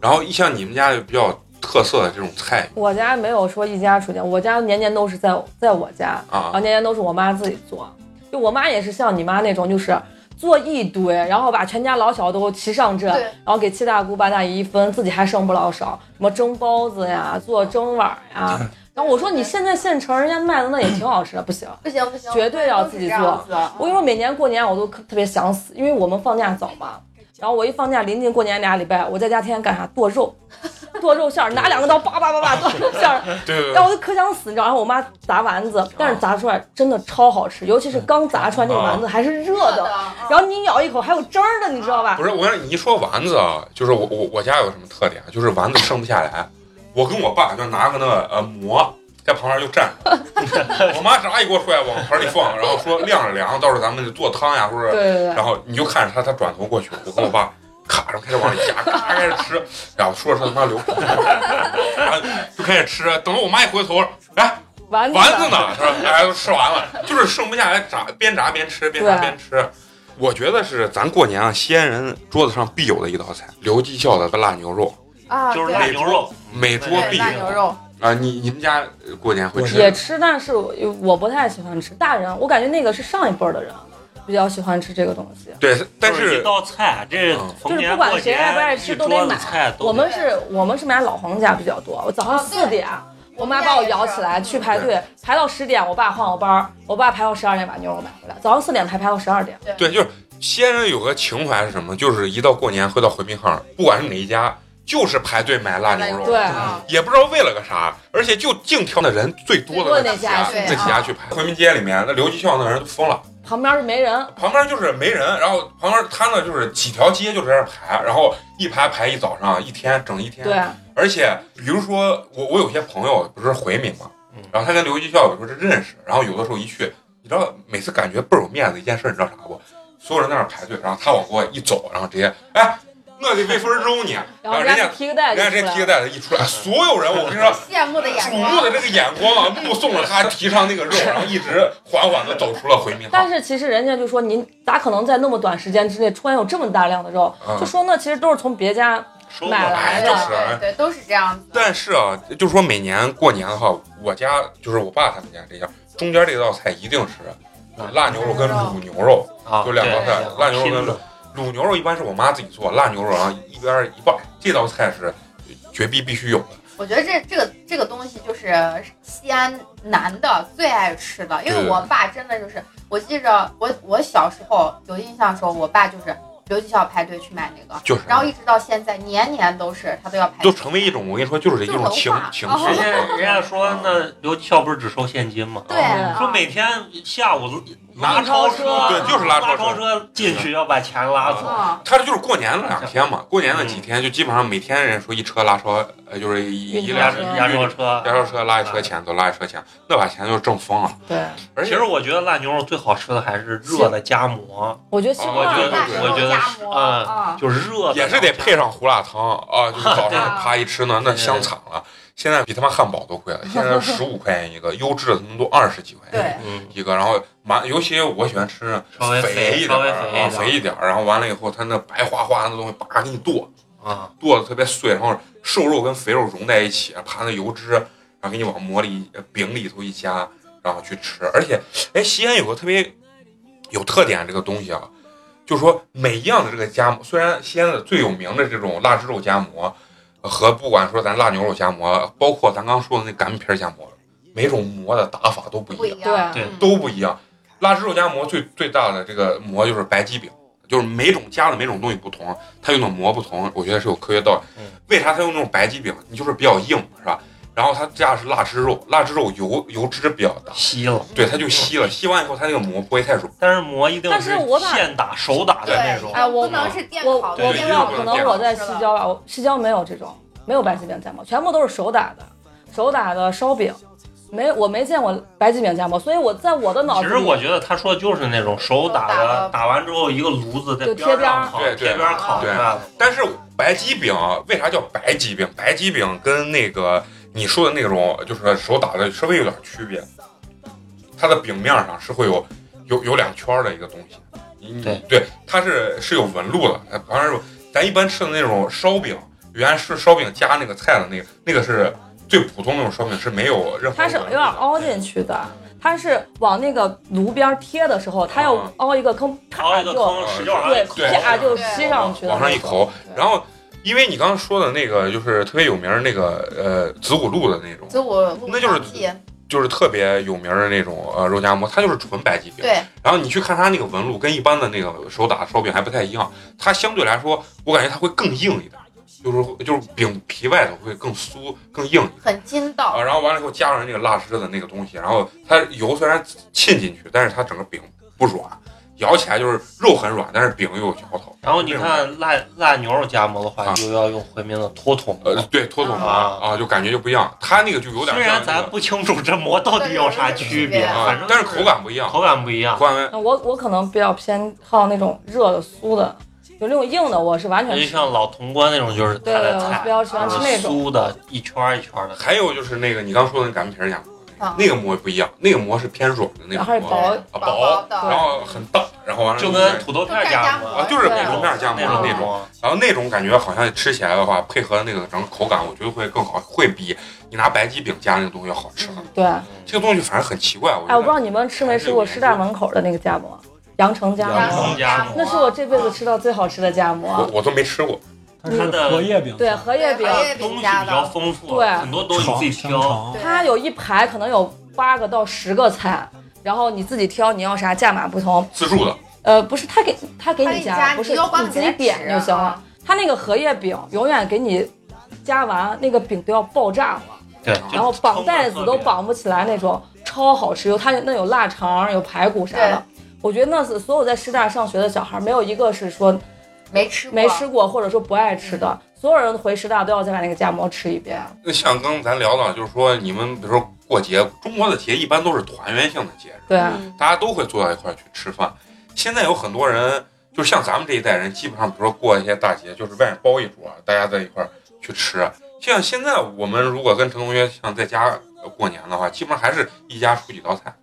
然后像你们家就比较特色的这种菜我家没有说一家出钱，我家年年都是在在我家，然啊后年年都是我妈自己做。就我妈也是像你妈那种，就是做一堆，然后把全家老小都齐上阵，然后给七大姑八大姨一分，自己还剩不老少。什么蒸包子呀，做蒸碗呀。然后我说你现在现成，人家卖的那也挺好吃的，不行。不行不行，绝对要自己做我跟你说，每年过年我都特别想死，因为我们放假早嘛。然后我一放假，临近过年俩礼拜，我在家天天干啥？剁肉，剁肉馅儿，拿两个刀叭叭叭叭剁肉馅儿，对对然后我就可想死，你知道？然后我妈砸丸子，但是砸出来真的超好吃，尤其是刚砸出来那个丸子还是热的，啊然后你咬一口还有汁儿的，你知道吧不？是，我跟你一说丸子啊，就是我我我家有什么特点啊？就是丸子剩不下来，我跟我爸就拿个那个呃馍在旁边就站着，我妈炸一锅出来往盆里放，然后说晾着凉，到时候咱们就做汤呀，或者对对对然后你就看着他，他转头过去，我跟我爸咔，然后开始往里夹，咔 开始吃，然后说着他妈流口水，然 后就开始吃，等到我妈一回头，哎，丸子丸子呢？是吧？哎，都吃完了，就是剩不下来，炸边炸边吃，边炸边吃。我觉得是咱过年啊，西安人桌子上必有的一道菜，刘记孝的辣牛肉，啊，就是对辣牛肉，每桌必有辣牛肉，啊。你你们家呃过年会吃？也吃，但是我我不太喜欢吃。大人，我感觉那个是上一辈儿的人比较喜欢吃这个东西。对，但是一道菜，这就是不管谁爱不爱吃都得买我们是我们是买老黄家比较多。我早上四点，我妈把我摇起来去排队，排到十点，我爸换我班儿，我爸排到十二点把牛肉买回来。早上四点排，排到十二点。对，就是西安人有个情怀是什么？就是一到过年回到回民巷，不管是哪一家，就是排队买辣牛肉。对啊也不知道为了个啥，而且就净挑那人最多的那几家那家那几家去排。回民街里面，那刘记孝那人都疯了，旁边是没人，旁边就是没人，然后旁边他那就是几条街就在那排，然后一排排一早上，一天整一天。对，而且比如说我我有些朋友不是回民嘛嗯，然后他跟刘记孝有时候是认识，然后有的时候一去，你知道每次感觉倍儿有面子一件事，你知道啥不？所有人在那儿排队，然后他往过一走，然后直接哎，我的未分钟你，然后人家人家提个袋人家这。提个袋子一出来，所有人我跟你说。羡慕的眼瞩目。的这个眼光啊，目送着他 提上那个肉，然后一直缓缓的走出了回民巷。但是其实人家就说，您咋可能在那么短时间之内突然有这么大量的肉？嗯就说那其实都是从别家买来的对对，都是这样子。但是啊，就是说每年过年的话，我家就是我爸他们家这家，中间这道菜一定是腊牛肉跟卤牛肉，啊，就两道菜对腊牛肉跟拼的卤牛肉一般是我妈自己做，辣牛肉然后一边一半，这道菜是绝逼必须有的。我觉得这这个这个东西就是西安男的最爱吃的，因为我爸真的就是，我记着我我小时候有印象的时候，我爸就是留级校排队去买那个，就是然后一直到现在年年都是他都要排队，就成为一种我跟你说，就是一种情情哦人绪。家人家说那留级校不是只收现金吗？对啊说每天下午拉超车，对就是拉超超车车进去要把钱拉走。嗯，他这就是过年那两天嘛，过年那几天就基本上每天人家说一车拉超，呃，就是一一辆压运车压车车，压车车拉一车钱，都拉一车钱，那把钱就挣疯了。对，而且其实我觉得腊牛肉最好吃的还是热的夹馍，我觉得我觉得我觉得嗯啊，就是热的，也是得配上胡辣汤啊，就是早上啪一吃呢，那香惨了。现在比他妈汉堡都贵了，现在十五块钱一个，优质的他们都二十几块钱一个。然后蛮，尤其我喜欢吃肥一点儿啊，肥一点。然后完了以后，它那白花花的东西，叭给你剁，啊，剁的特别碎，然后瘦肉跟肥肉融在一起，啪那油脂，然后给你往馍里呃饼里头一夹，然后去吃。而且，哎，西安有个特别有特点这个东西啊，就是说每一样的这个夹馍，虽然西安的最有名的这种腊汁肉夹馍，呃和不管说咱腊牛肉夹馍，包括咱刚说的那擀面皮儿夹馍，每种馍的打法都不不一样，对嗯都不一样。腊汁肉夹馍最最大的这个馍就是白吉饼，就是每种加的每种东西不同，它用的馍不同，我觉得是有科学道理。嗯为啥它用那种白吉饼？你就是比较硬，是吧？然后它加的是腊汁肉，腊汁肉油油脂比较大，吸了。对，它就吸了。吸完以后，它那个馍不会太软。但是馍一定但是我把现打手打的那种，哎我不能是电我烤的，对我不知道，可能我在西是郊吧，我西郊没有这种，没有白吉饼夹馍，全部都是手打的，手打的烧饼，没我没见过白吉饼夹馍，所以我在我的脑子里，其实我觉得他说的就是那种手打手打的，的打完之后一个炉子在就边贴边儿上烤，对对贴边儿烤出对来的。但是白吉饼为啥叫白吉饼？白吉饼跟那个你说的那种就是手打的稍微有点区别，它的饼面上是会有有有两圈儿的一个东西。你对对，它是是有纹路的。呃当然，咱一般吃的那种烧饼，原来是烧饼加那个菜的那个，那个是最普通那种烧饼，是没有任何它是有点凹进去的，它是往那个炉边贴的时候，它要啊凹一个坑，啪就对，啪就吸上去了，往上一口，然后。因为你刚刚说的那个就是特别有名儿那个呃子午路的那种，子午路那就是就是特别有名儿的那种呃肉夹馍，它就是纯白吉饼。对，然后你去看它那个纹路，跟一般的那个手打烧饼还不太一样，它相对来说，我感觉它会更硬一点，就是就是饼皮外头会更酥更硬很筋道啊。，然后完了以后加上那个辣汁的那个东西，然后它油虽然沁进去，但是它整个饼不软，咬起来就是肉很软，但是饼又有嚼头。然后你看辣辣牛肉夹馍的话，啊就要用回民的脱筒馍呃，对，脱筒馍啊啊，就感觉就不一样，它那个就有点虽然咱不清楚这馍到底有啥区别，啊反正，但是口感不一样，口感不一样口。感那我我可能比较偏好那种热的酥的，有那种硬的我是完全就。像老潼关那种，就是对对，我它的菜比，较喜欢吃那种。酥的，一圈一圈的。还有就是那个你刚说的那擀面皮儿夹那个馍不一样，那个馍是偏软的那然后是种馍，薄薄薄的，然后很大，然后完了就跟土豆片儿夹馍啊，就是对土豆片夹馍那种的那种，然后那种感觉好像吃起来的话，配合那个整个口感，我觉得会更好，会比你拿白吉饼加那个东西要好吃。对，这个东西反正很奇怪，我哎，我不知。道你们吃没吃过师大门口的那个夹馍，阳城夹阳馍，城夹馍那是我这辈子吃到最好吃的夹馍我。我都没吃过，它的荷叶饼，对，荷叶饼，东西比较的，丰富，对很多东西自己挑。它有一排可能有八个到十个菜，然后你自己挑你要啥，价码不同。自助的，呃，不是他给他给你加不是你自己点就行了啊。他那个荷叶饼永远给你加完，那个饼都要爆炸了，对，然后绑带子都绑不起来那种，超好吃。有它那有腊肠，有排骨啥的。我觉得那是所有在师大上学的小孩，没有一个是说没吃过，没吃过或者说不爱吃的。所有人回师大都要再把那个夹馍吃一遍。那像刚咱聊到，就是说你们比如说过节，中国的节一般都是团圆性的节日，对，嗯大家都会坐到一块儿去吃饭。现在有很多人，就像咱们这一代人，基本上比如说过一些大节，就是外面包一桌，大家在一块儿去吃。像现在我们如果跟陈同学像在家过年的话，基本上还是一家出几道菜，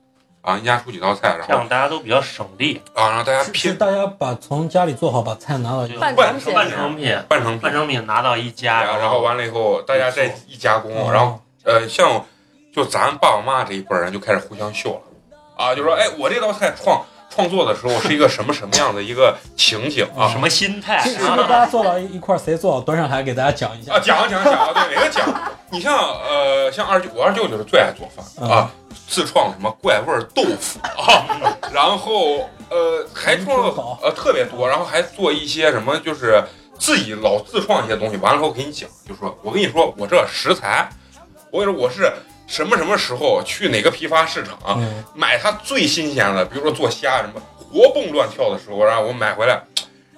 啊，一家出几道菜，然后这样大家都比较省力。啊，让大家是是拼大家把从家里做好，把菜拿到就半半成品半成品，半成品半，成品拿到一家，然后然后完了以后，大家再一加工，然后呃，像就咱爸爸妈妈这一辈儿人就开始互相秀了，啊，就说哎，我这道菜创创作的时候是一个什么什么样的一个情景啊什么心态是是不是大家坐到一块儿，谁做好端上来给大家讲一下啊，？讲讲讲啊，对，每个讲。你像呃，像二舅，我二舅就是最爱做饭啊，自创什么怪味儿豆腐啊，然后呃还创了呃特别多，然后还做一些什么就是自己老自创一些东西，完了后给你讲，就说我跟你说我这食材，我跟你说我是什么什么时候去哪个批发市场、嗯，买它最新鲜的，比如说做虾什么活蹦乱跳的时候，然后我买回来，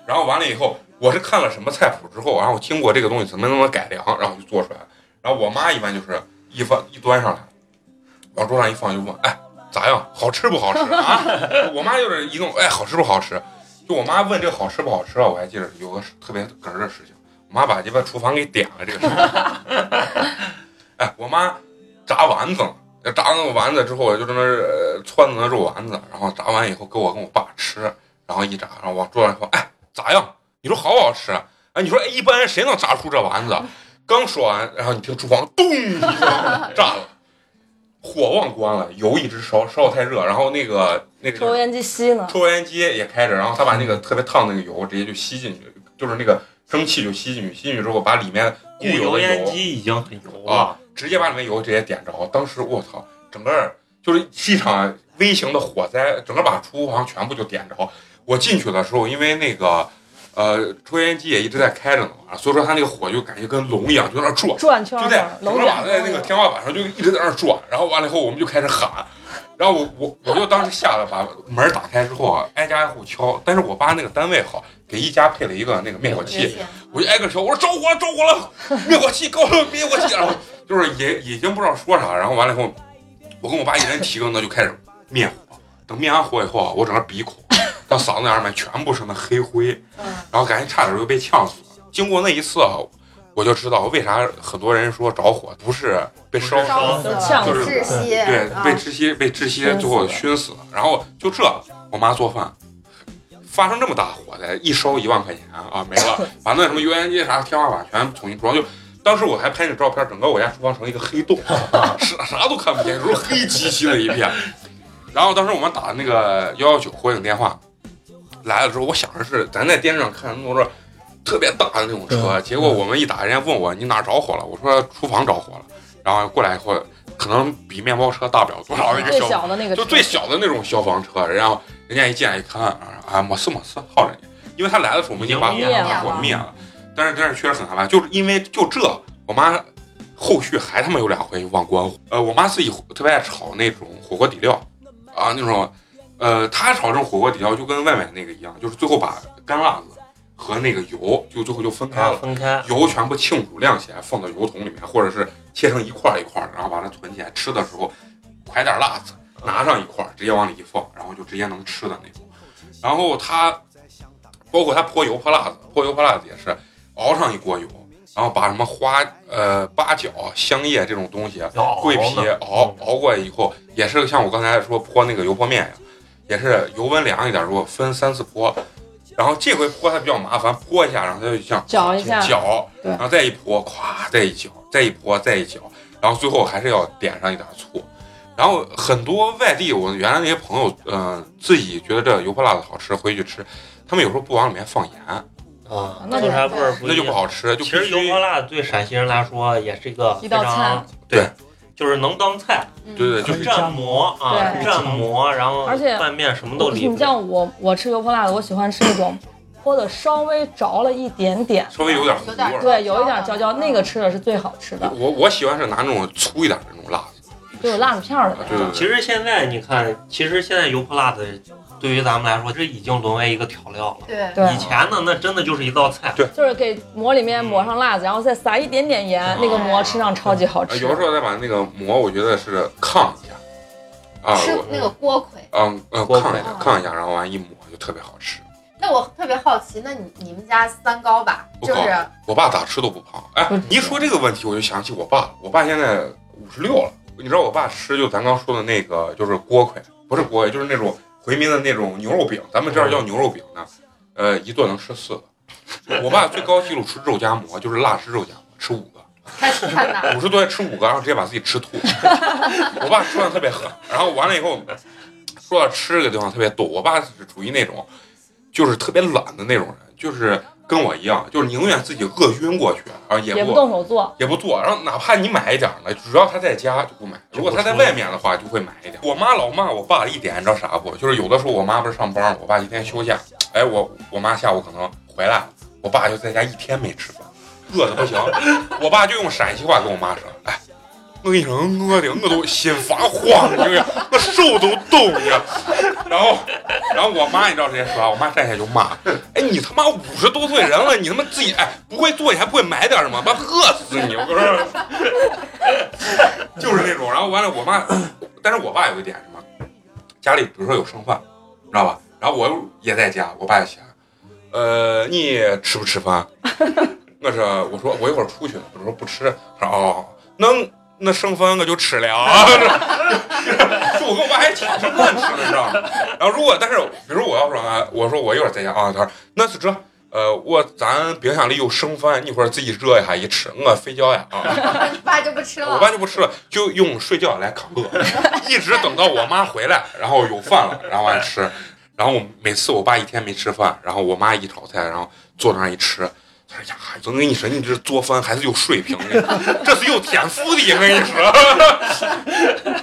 然后完了以后，我是看了什么菜谱之后，然后经过这个东西怎么怎么改良，然后就做出来。然后我妈一般就是一放一端上来，往桌上一放就问，哎，咋样？好吃不好吃 啊？我妈就是一弄，哎，好吃不好吃？就我妈问这个好吃不好吃啊，我还记得有个特别哏儿的事情，我妈把鸡巴厨房给点了这个事情。哎，我妈炸丸子了。炸那个丸子之后，就在那儿呃汆那肉丸子，然后炸完以后给我跟我爸吃，然后一炸，然后往桌上放，哎，咋样？你说好不好吃？哎，你说哎，一般人谁能炸出这丸子？刚说完，然后你听厨房咚炸了，火忘关了，油一直烧，烧的太热，然后那个那个抽油烟机吸呢，抽油烟机也开着，然后他把那个特别烫那个油直接就吸进去，就是那个蒸汽就吸进去，吸进去之后把里面固有的烟机已经很油啊了，，直接把里面油直接点着。当时我操，整个就是是一场微型的火灾，整个把厨房全部就点着。我进去的时候，因为那个呃抽烟机也一直在开着呢嘛，所以说它那个火就感觉跟龙一样，就在那转，转圈就在呢，龙整个把在那个天花板上就一直在那儿转。然后完了以后，我们就开始喊。然后我我我就当时吓得把门打开之后啊，挨家挨户敲。但是我爸那个单位好，给一家配了一个那个灭火器，我就挨个敲，我说着火了，着火了，灭火器，告诉我灭火器，然 后就是也已经不知道说啥，然后完了以后，我跟我爸一人提个那就开始灭火，等灭完火以后啊，我整个鼻孔到嗓子眼儿里面全部是那黑灰，然后感觉差点就被呛死了。经过那一次啊，我就知道为啥很多人说着火不是被烧死，呛了，就是窒息，对，啊被窒息被窒息最后熏死了。然后就这，我妈做饭。发生这么大火灾，一烧一万块钱啊，没了，把那什么油烟机啥天花板全重新装。就当时我还拍那照片，整个我家厨房成一个黑洞，啥啥都看不见，就是黑漆漆的一片。然后当时我们打那个幺幺九火警电话来了之后，我想着是咱在电视上看那种特别大的那种车，结果我们一打，人家问我你哪着火了，我说厨房着火了，然后过来以后可能比面包车大不了多少的一个最小小的那个就最小的那种消防车，然后人家一进来一看，啊，没事没事，好着呢。因为他来的时候我们已经把已经灭了火灭了，但是但是确实很害怕，就是因为就这，我妈后续还他妈有两回忘关火。呃，我妈自己特别爱炒那种火锅底料啊，那种呃，他炒这种火锅底料就跟外面那个一样，就是最后把干辣子和那个油就最后就分开了。分开，油全部罄竹晾起来，放到油桶里面，或者是切成一块儿一块儿的，然后把它存起来。吃的时候㧟点辣子，拿上一块儿，直接往里一放，然后就直接能吃的那种。然后他包括他泼油泼辣子，泼油泼辣子也是熬上一锅油，然后把什么花呃八角、香叶这种东西，桂皮熬熬过来以后，也是像我刚才说泼那个油泼面呀，也是油温凉一点，如果分三次泼。然后这回泼它比较麻烦，泼一下，然后它就像搅一下，搅，对然后再一泼，咵，再一搅，再一泼，再一搅，然后最后还是要点上一点醋。然后很多外地，我原来那些朋友，嗯、自己觉得这油泼辣子好吃，回去吃，他们有时候不往里面放盐，啊，那就为啥味儿不那就？不好吃，就其实油泼辣子对陕西人来说也是一个一道非常菜对，就是能当菜，对对，就是蘸馍啊，对蘸馍，然后而且拌面什么都里你。像我，我吃油泼辣子，我喜欢吃那种泼的稍微着了一点点，稍微有点糊有点。对，有一点焦焦，那个吃的是最好吃的，我我喜欢是拿那种粗一点的那种辣子，就有辣子片儿的那种。对对其实现在你看，其实现在油泼辣子对于咱们来说，这已经沦为一个调料了。对，对以，前呢，那真的就是一道菜。对就是给馍里面抹上辣子，然后再撒一点点盐，那个馍吃上超级好呃吃。有的时候再把那个馍，我觉得是炕一下，啊，吃那个锅盔。嗯嗯锅炕一下炕一下，然后完一抹就特别好吃。那我特别好奇，那你你们家三高吧？不高就是我爸咋吃都不胖。哎，你一说这个问题，我就想起我爸了。我爸现在五十六了，你知道我爸吃就咱刚说的那个就是锅盔，不是锅盔，就是那种回民的那种牛肉饼，咱们这儿叫牛肉饼呢。呃，一顿能吃四个。我爸最高纪录吃肉夹馍，就是辣汁肉夹馍，吃五个。五十多吃五个，然后直接把自己吃吐。我爸吃饭特别狠，然后完了以后，说到吃这个地方特别逗。我爸是属于那种，就是特别懒的那种人，就是跟我一样，就是宁愿自己饿晕过去，啊也也不不动手做，也不做，然后哪怕你买一点儿呢，只要他在家就不买，如果他在外面的话就会买一点。我妈老骂我爸一点，你知道啥不？就是有的时候我妈不是上班，我爸一天休假，哎，我我妈下午可能回来了，我爸就在家一天没吃饭，饿的不行，我爸就用陕西话跟我妈说，哎。我跟你说，饿的我都心发慌，你知道？我手都抖呀。然后，然后我妈你知道直接说啥？我妈站起来就骂：“哎，你他妈五十多岁人了，你他妈自己哎不会做，你还不会买点什么？妈饿死你！”我说，就是那种。然后完了，我妈，但是我爸有一点什么，家里比如说有剩饭，知道吧？然后我也在家，我爸就想，呃，你吃不吃饭？我说，我说我一会儿出去，我说不吃。他说哦，能那剩饭我就吃了啊。就 我跟我爸还挺是乱吃的，你知道吗？然后如果但是比如我要说啊，我说我一会儿在家啊，他说那是这。呃，我咱冰箱里有剩饭，你一会儿自己热一下一吃，我睡觉呀啊！你 爸就不吃了我。爸就不吃了，就用睡觉来抗饿，一直等到我妈回来，然后有饭了，然后完吃。然后每次我爸一天没吃饭，然后我妈一炒菜，然后坐那儿一吃，他说呀，我跟你说，你这做饭还是有水平的，这是有天赋的，我跟你说。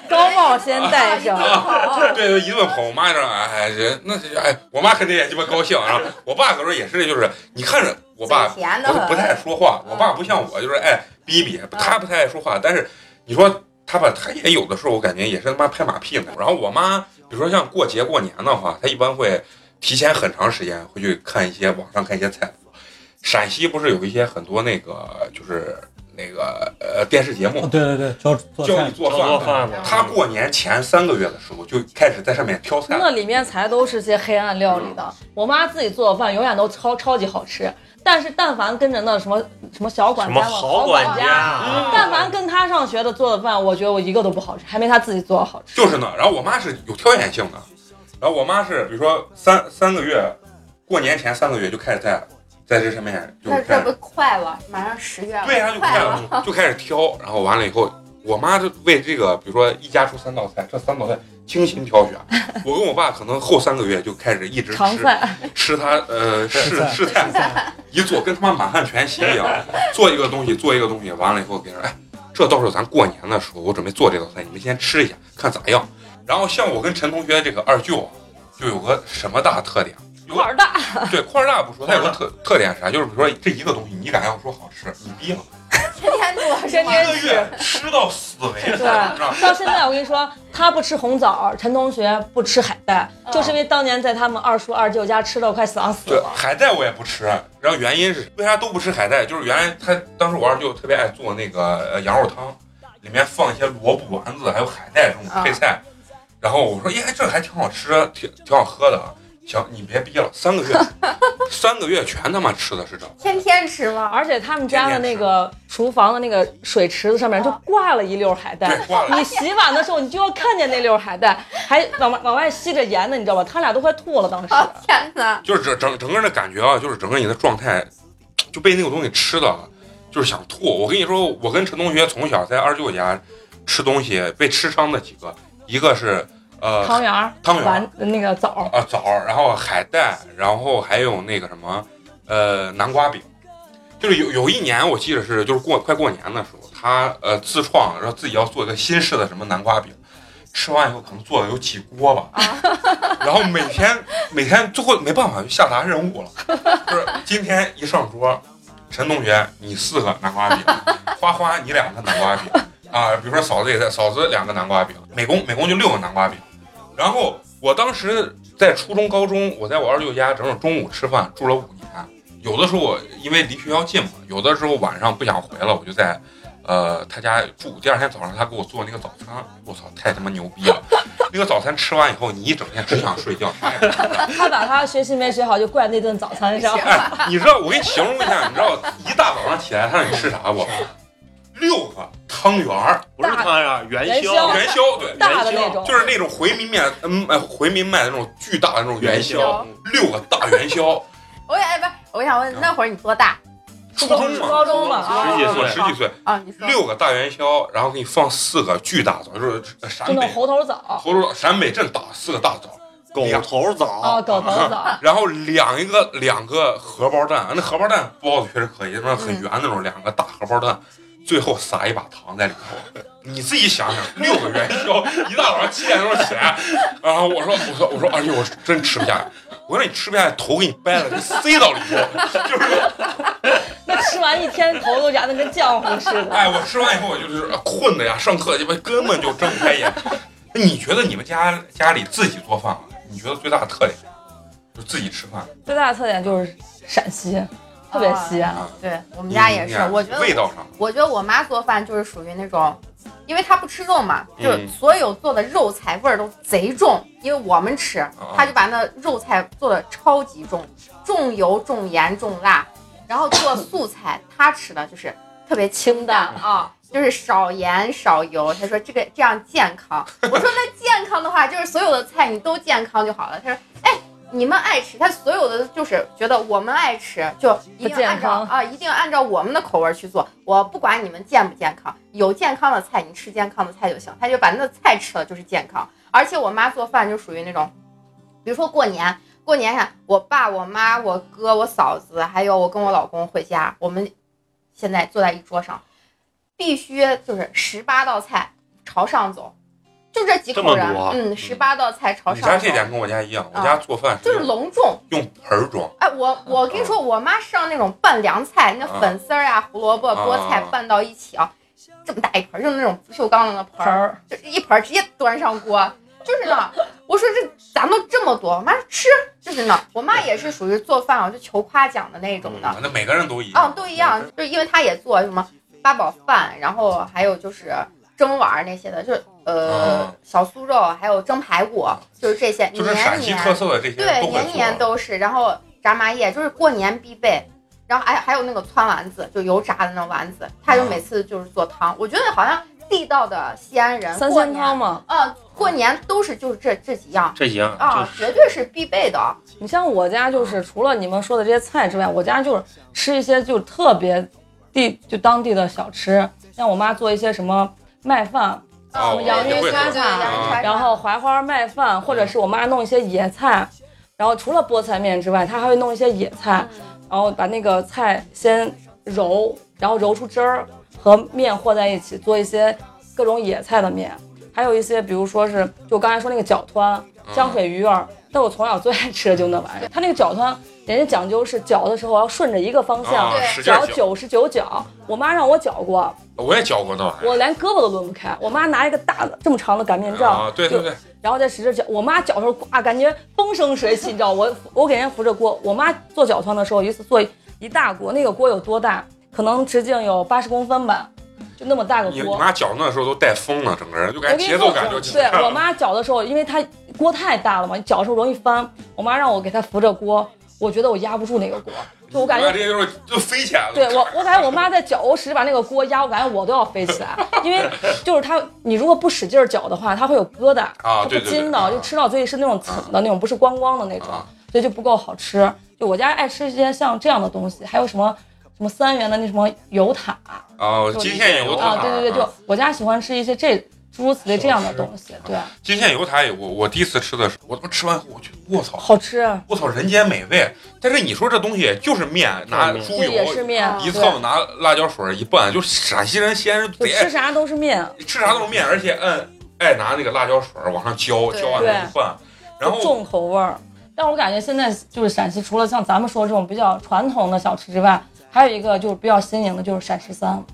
高帽先戴上。对对，一顿捧，我妈这，哎，这那这哎，我妈肯定也鸡巴高兴啊。我爸可说也是，就是你看着我爸嘴甜的不不太爱说话，我爸不像我，就是爱逼逼，他不太爱说话，但是你说他吧，他也有的时候我感觉也是他妈拍马屁呢。然后我妈，比如说像过节过年的话，她一般会提前很长时间会去看一些网上看一些菜谱。陕西不是有一些很多那个就是那个呃电视节目？哦，对对对，教教你，做饭。的，做饭，他过年前三个月的时候就开始在上面挑菜。那里面才都是些黑暗料理的。我妈自己做的饭永远都超超级好吃，但是但凡跟着那什么什么小管什么家嘛，好管管家，嗯。但凡跟他上学的做的饭，我觉得我一个都不好吃，还没他自己做的好吃。就是呢，然后我妈是有挑选性的，然后我妈是比如说三三个月，过年前三个月就开始在在这上面就这不快了？马上十月了。对呀、就快了。就开始挑，然后完了以后，我妈就为这个，比如说一家出三道菜，这三道菜精心挑选。我跟我爸可能后三个月就开始一直吃常菜，吃他呃试试菜，一做跟他妈满汉全席一样，做一个东西做一个东西，完了以后给人哎，这到时候咱过年的时候我准备做这道菜，你们先吃一下看咋样。然后像我跟陈同学这个二舅啊，就有个什么大特点？有块儿大，对块儿大不说，它有个特 特点是啥？就是比如说这一个东西，你敢要说好吃，你逼了，天天做？天天一个月吃到死为止，对？到现在我跟你说，他不吃红枣，陈同学不吃海带，嗯就是因为当年在他们二叔二舅家吃到快死死对，了。海带我也不吃，然后原因是为啥都不吃海带？就是原来他当时我二舅特别爱做那个呃羊肉汤，里面放一些萝卜丸子还有海带这种配菜，然后我说，耶，这还挺好吃，挺挺好喝的。行，你别逼了，三个月，三个月全他妈吃的是这，天天吃吗？而且他们家的那个厨房的那个水池子上面就挂了一溜海带对，，挂了。你洗碗的时候你就要看见那溜海带，还往外往外吸着盐呢，你知道吧？他俩都快吐了，当时。哦天哪！就是整整整个人的感觉啊，就是整个你的状态就被那个东西吃的，就是想吐。我跟你说，我跟陈同学从小在二舅家吃东西被吃伤的几个，一个是呃汤圆儿、汤圆儿。那个枣儿，啊枣儿，然后海带，然后还有那个什么呃南瓜饼。就是有有一年我记得是就是过快过年的时候，他呃自创，然后自己要做一个新式的什么南瓜饼，吃完以后可能做了有几锅吧，然后每天每天最后没办法就下达任务了，就是今天一上桌，陈同学你四个南瓜饼，花花你两个南瓜饼。啊，比如说嫂子也在，嫂子两个南瓜饼，美工美工就六个南瓜饼，然后我当时在初中高中，我在我二舅家整整中午吃饭住了五年。有的时候我因为离学校近嘛，有的时候晚上不想回了，我就在呃他家住。第二天早上他给我做那个早餐，我操，太他妈牛逼了！那 那个早餐吃完以后，你一整天只想睡觉。他把他学习没学好就怪那顿早餐上。哎，你知道我给你形容一下，你知道一大早上起来他让你吃啥不？六个汤圆儿，不是汤圆啊元宵。宵，元宵，对，大的那种，就是那种回民面，嗯，呃回民卖的那种巨大的那种元宵。宵，六个大元宵，我想，哎，不是，我想问，那会儿你多大？初中嘛，高中嘛，啊十几岁十几岁，啊？你说。六个大元宵，然后给你放四个巨大枣，就是陕那北猴头枣。猴头枣陕北镇打四个大枣，狗头枣。啊，枣，狗头枣，然后两一个两个荷包蛋，那荷包蛋包的确实可以，那很圆那种两个大荷包蛋，最后撒一把糖在里头。你自己想想，六个元宵，一大早上七点钟起来，然后我说我说我说哎呦，我真吃不下，我说你吃不下，头给你掰了，给塞到里头，就是那吃完一天头都燃的跟浆糊似的。哎，我吃完以后我就是困的呀，上课鸡巴根本就睁不开眼。那你觉得你们家家里自己做饭啊？你觉得最大的特点就自己吃饭最大的特点就是陕西，特别西安。啊？对我们家也是，我觉得味道上，我觉得我妈做饭就是属于那种，因为她不吃肉嘛，嗯就是所有做的肉菜味儿都贼重，因为我们吃，她就把那肉菜做的超级重，重油、重盐、重辣，然后做素菜，她吃的就是特别清淡啊。就是少盐少油，她说这个这样健康。我说那健康的话，就是所有的菜你都健康就好了。她说，哎，你们爱吃，他所有的就是觉得我们爱吃，就一定按照啊，一定按照我们的口味去做。我不管你们健不健康，有健康的菜，你吃健康的菜就行。他就把那菜吃了就是健康。而且我妈做饭就属于那种，比如说过年，过年上我爸、我妈、我哥、我嫂子，还有我跟我老公回家，我们现在坐在一桌上，必须就是十八道菜朝上走，就这几口人这么多，嗯，十八道菜朝你上你，家这点跟我家一样，我家做饭就是隆重。用盆儿装，哎，我我跟你说，我妈上那种拌凉菜，那啊粉丝儿啊、胡萝卜、啊菠菜拌到一起啊，这么大一盆儿，就是那种不锈钢的那盆儿，就一盆直接端上锅，就是呢。我说这咱们这么多，我妈说吃，就是呢。我妈也是属于做饭啊，就求夸奖的那种的，嗯那每个人都一啊样，，都一样，就是因为她也做什么八宝饭，然后还有就是蒸碗那些的，就是呃啊小酥肉，还有蒸排骨，就是这些，就是年陕西年特色的这些对，年年。都是。然后炸麻叶就是过年必备，然后还还有那个汆丸子，就油炸的那丸子，他就啊每次就是做汤。我觉得好像地道的西安人三过年鲜汤嘛。啊，过年都是就是这这几样这几样啊就，是绝对是必备的。你像我家就是除了你们说的这些菜之外，我家就是吃一些就特别地就当地的小吃，像我妈做一些什么麦饭，哦洋芋我会做酸菜洋芋酸然后槐花麦饭，或者是我妈弄一些野菜，然后除了菠菜面之外，她还会弄一些野菜，然后把那个菜先揉，然后揉出汁儿和面和在一起，做一些各种野菜的面，还有一些比如说是就刚才说那个搅团、浆水鱼儿，但我从小最爱吃的就那玩意儿。它那个饺团，人家讲究是搅的时候要顺着一个方向搅九十九搅。我妈让我搅过，我也搅过那玩意儿。我连胳膊都抡不开。我妈拿一个大的这么长的擀面杖，啊，对对对，然后再使劲搅。我妈搅的时候，哇，感觉风生水起，你知道，我我给人家扶着锅。我妈做饺团的时候，一次做一大锅，那个锅有多大？可能直径有八十公分吧，就那么大个锅你。妈搅那时候都带风了，整个人就感觉节奏感就起来对我。妈搅的时候，因为她锅太大了嘛，你搅的时候容易翻。我妈让我给她扶着锅，我觉得我压不住那个锅，就我感觉直接就是就飞起来了。对我，我感觉我妈在搅，我使劲把那个锅压，我感觉我都要飞起来，因为就是它，你如果不使劲儿搅的话，它会有疙瘩，啊它不筋的，啊就吃到嘴里是那种层的那种，不是光光的那种，啊所以就不够好吃。就我家爱吃一些像这样的东西，还有什么什么三元的那什么油塔啊，金线油塔啊，对对对，就啊我家喜欢吃一些这诸如此类这样的东西，对，金线油塔也我我第一次吃的时候，我他妈吃完后我觉得我操，好吃，啊。我操人间美味。但是你说这东西就是面，拿就是猪这也是油面，啊一蹭，拿辣椒水一拌，就陕西人西安人吃啥都是面，吃啥都是面，而且嗯爱拿那个辣椒水往上浇，浇完了一拌，然后重口味儿。但我感觉现在就是陕西，除了像咱们说这种比较传统的小吃之外，还有一个就是比较新颖的，就是陕十三。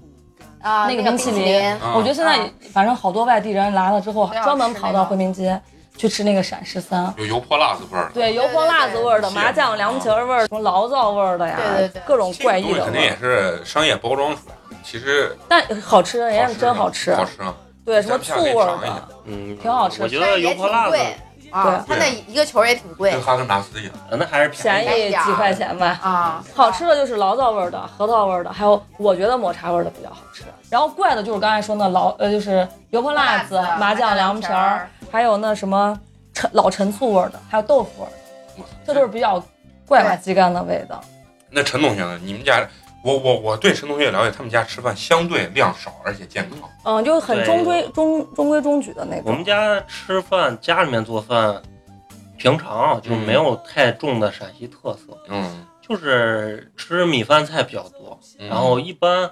啊，那个冰冰淇淋啊我觉得现在啊反正好多外地人来了之后，专门跑到回民街去吃那个陕十三。有油泼辣子味儿的。对，油泼辣子味儿的、麻酱凉皮儿味儿、什么醪糟味儿的呀，对对对各种怪异的肯定也。是商业包装出来的，其实但好吃，人家是真好吃。好吃啊！对，什么醋味儿的，嗯，挺好吃我觉得油泼辣子贵啊，他那一个球也挺贵跟哈根达斯一样。呃那还是便宜。宜几块钱吧。啊。好吃的就是醪糟味儿的、核桃味儿的，还有我觉得抹茶味儿的比较好吃。然后怪的就是刚才说那老呃，就是油泼辣子、麻酱凉皮儿，，还有那什么陈老陈醋味儿的，还有豆腐味儿的，这都是比较怪吧鸡肝的味道。那陈同学呢？你们家，我我我对陈同学了解，他们家吃饭相对量少，而且健康。嗯，就很中规中中规中矩的那种。我们家吃饭，家里面做饭，平常就没有太重的陕西特色，嗯，就是吃米饭菜比较多。嗯然后一般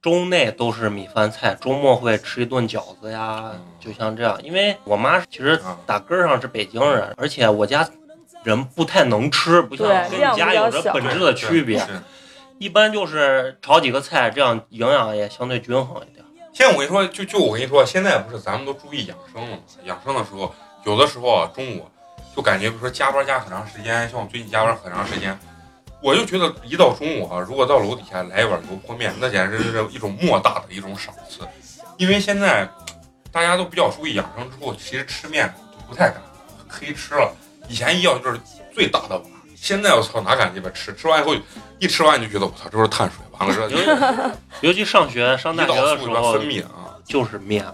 周内都是米饭菜，周末会吃一顿饺子呀嗯，就像这样。因为我妈其实啊打根儿上是北京人，而且我家人不太能吃，不像对跟你家有着本质的区别。一般就是炒几个菜，这样营养也相对均衡一点。现在我跟你说，就就我跟你说，现在不是咱们都注意养生了吗？养生的时候，有的时候啊，中午就感觉，比如说加班加很长时间，像我最近加班很长时间，我就觉得一到中午啊，如果到楼底下来一碗油泼面，那简直是一种莫大的一种赏赐。因为现在大家都比较注意养生之后，其实吃面就不太敢黑吃了。以前一要就是最大的碗，现在我操哪敢鸡巴吃？吃完以后一吃完你就觉得我操，这是碳水，完了之后 尤其上学上大学的时候分，泌啊。就是面。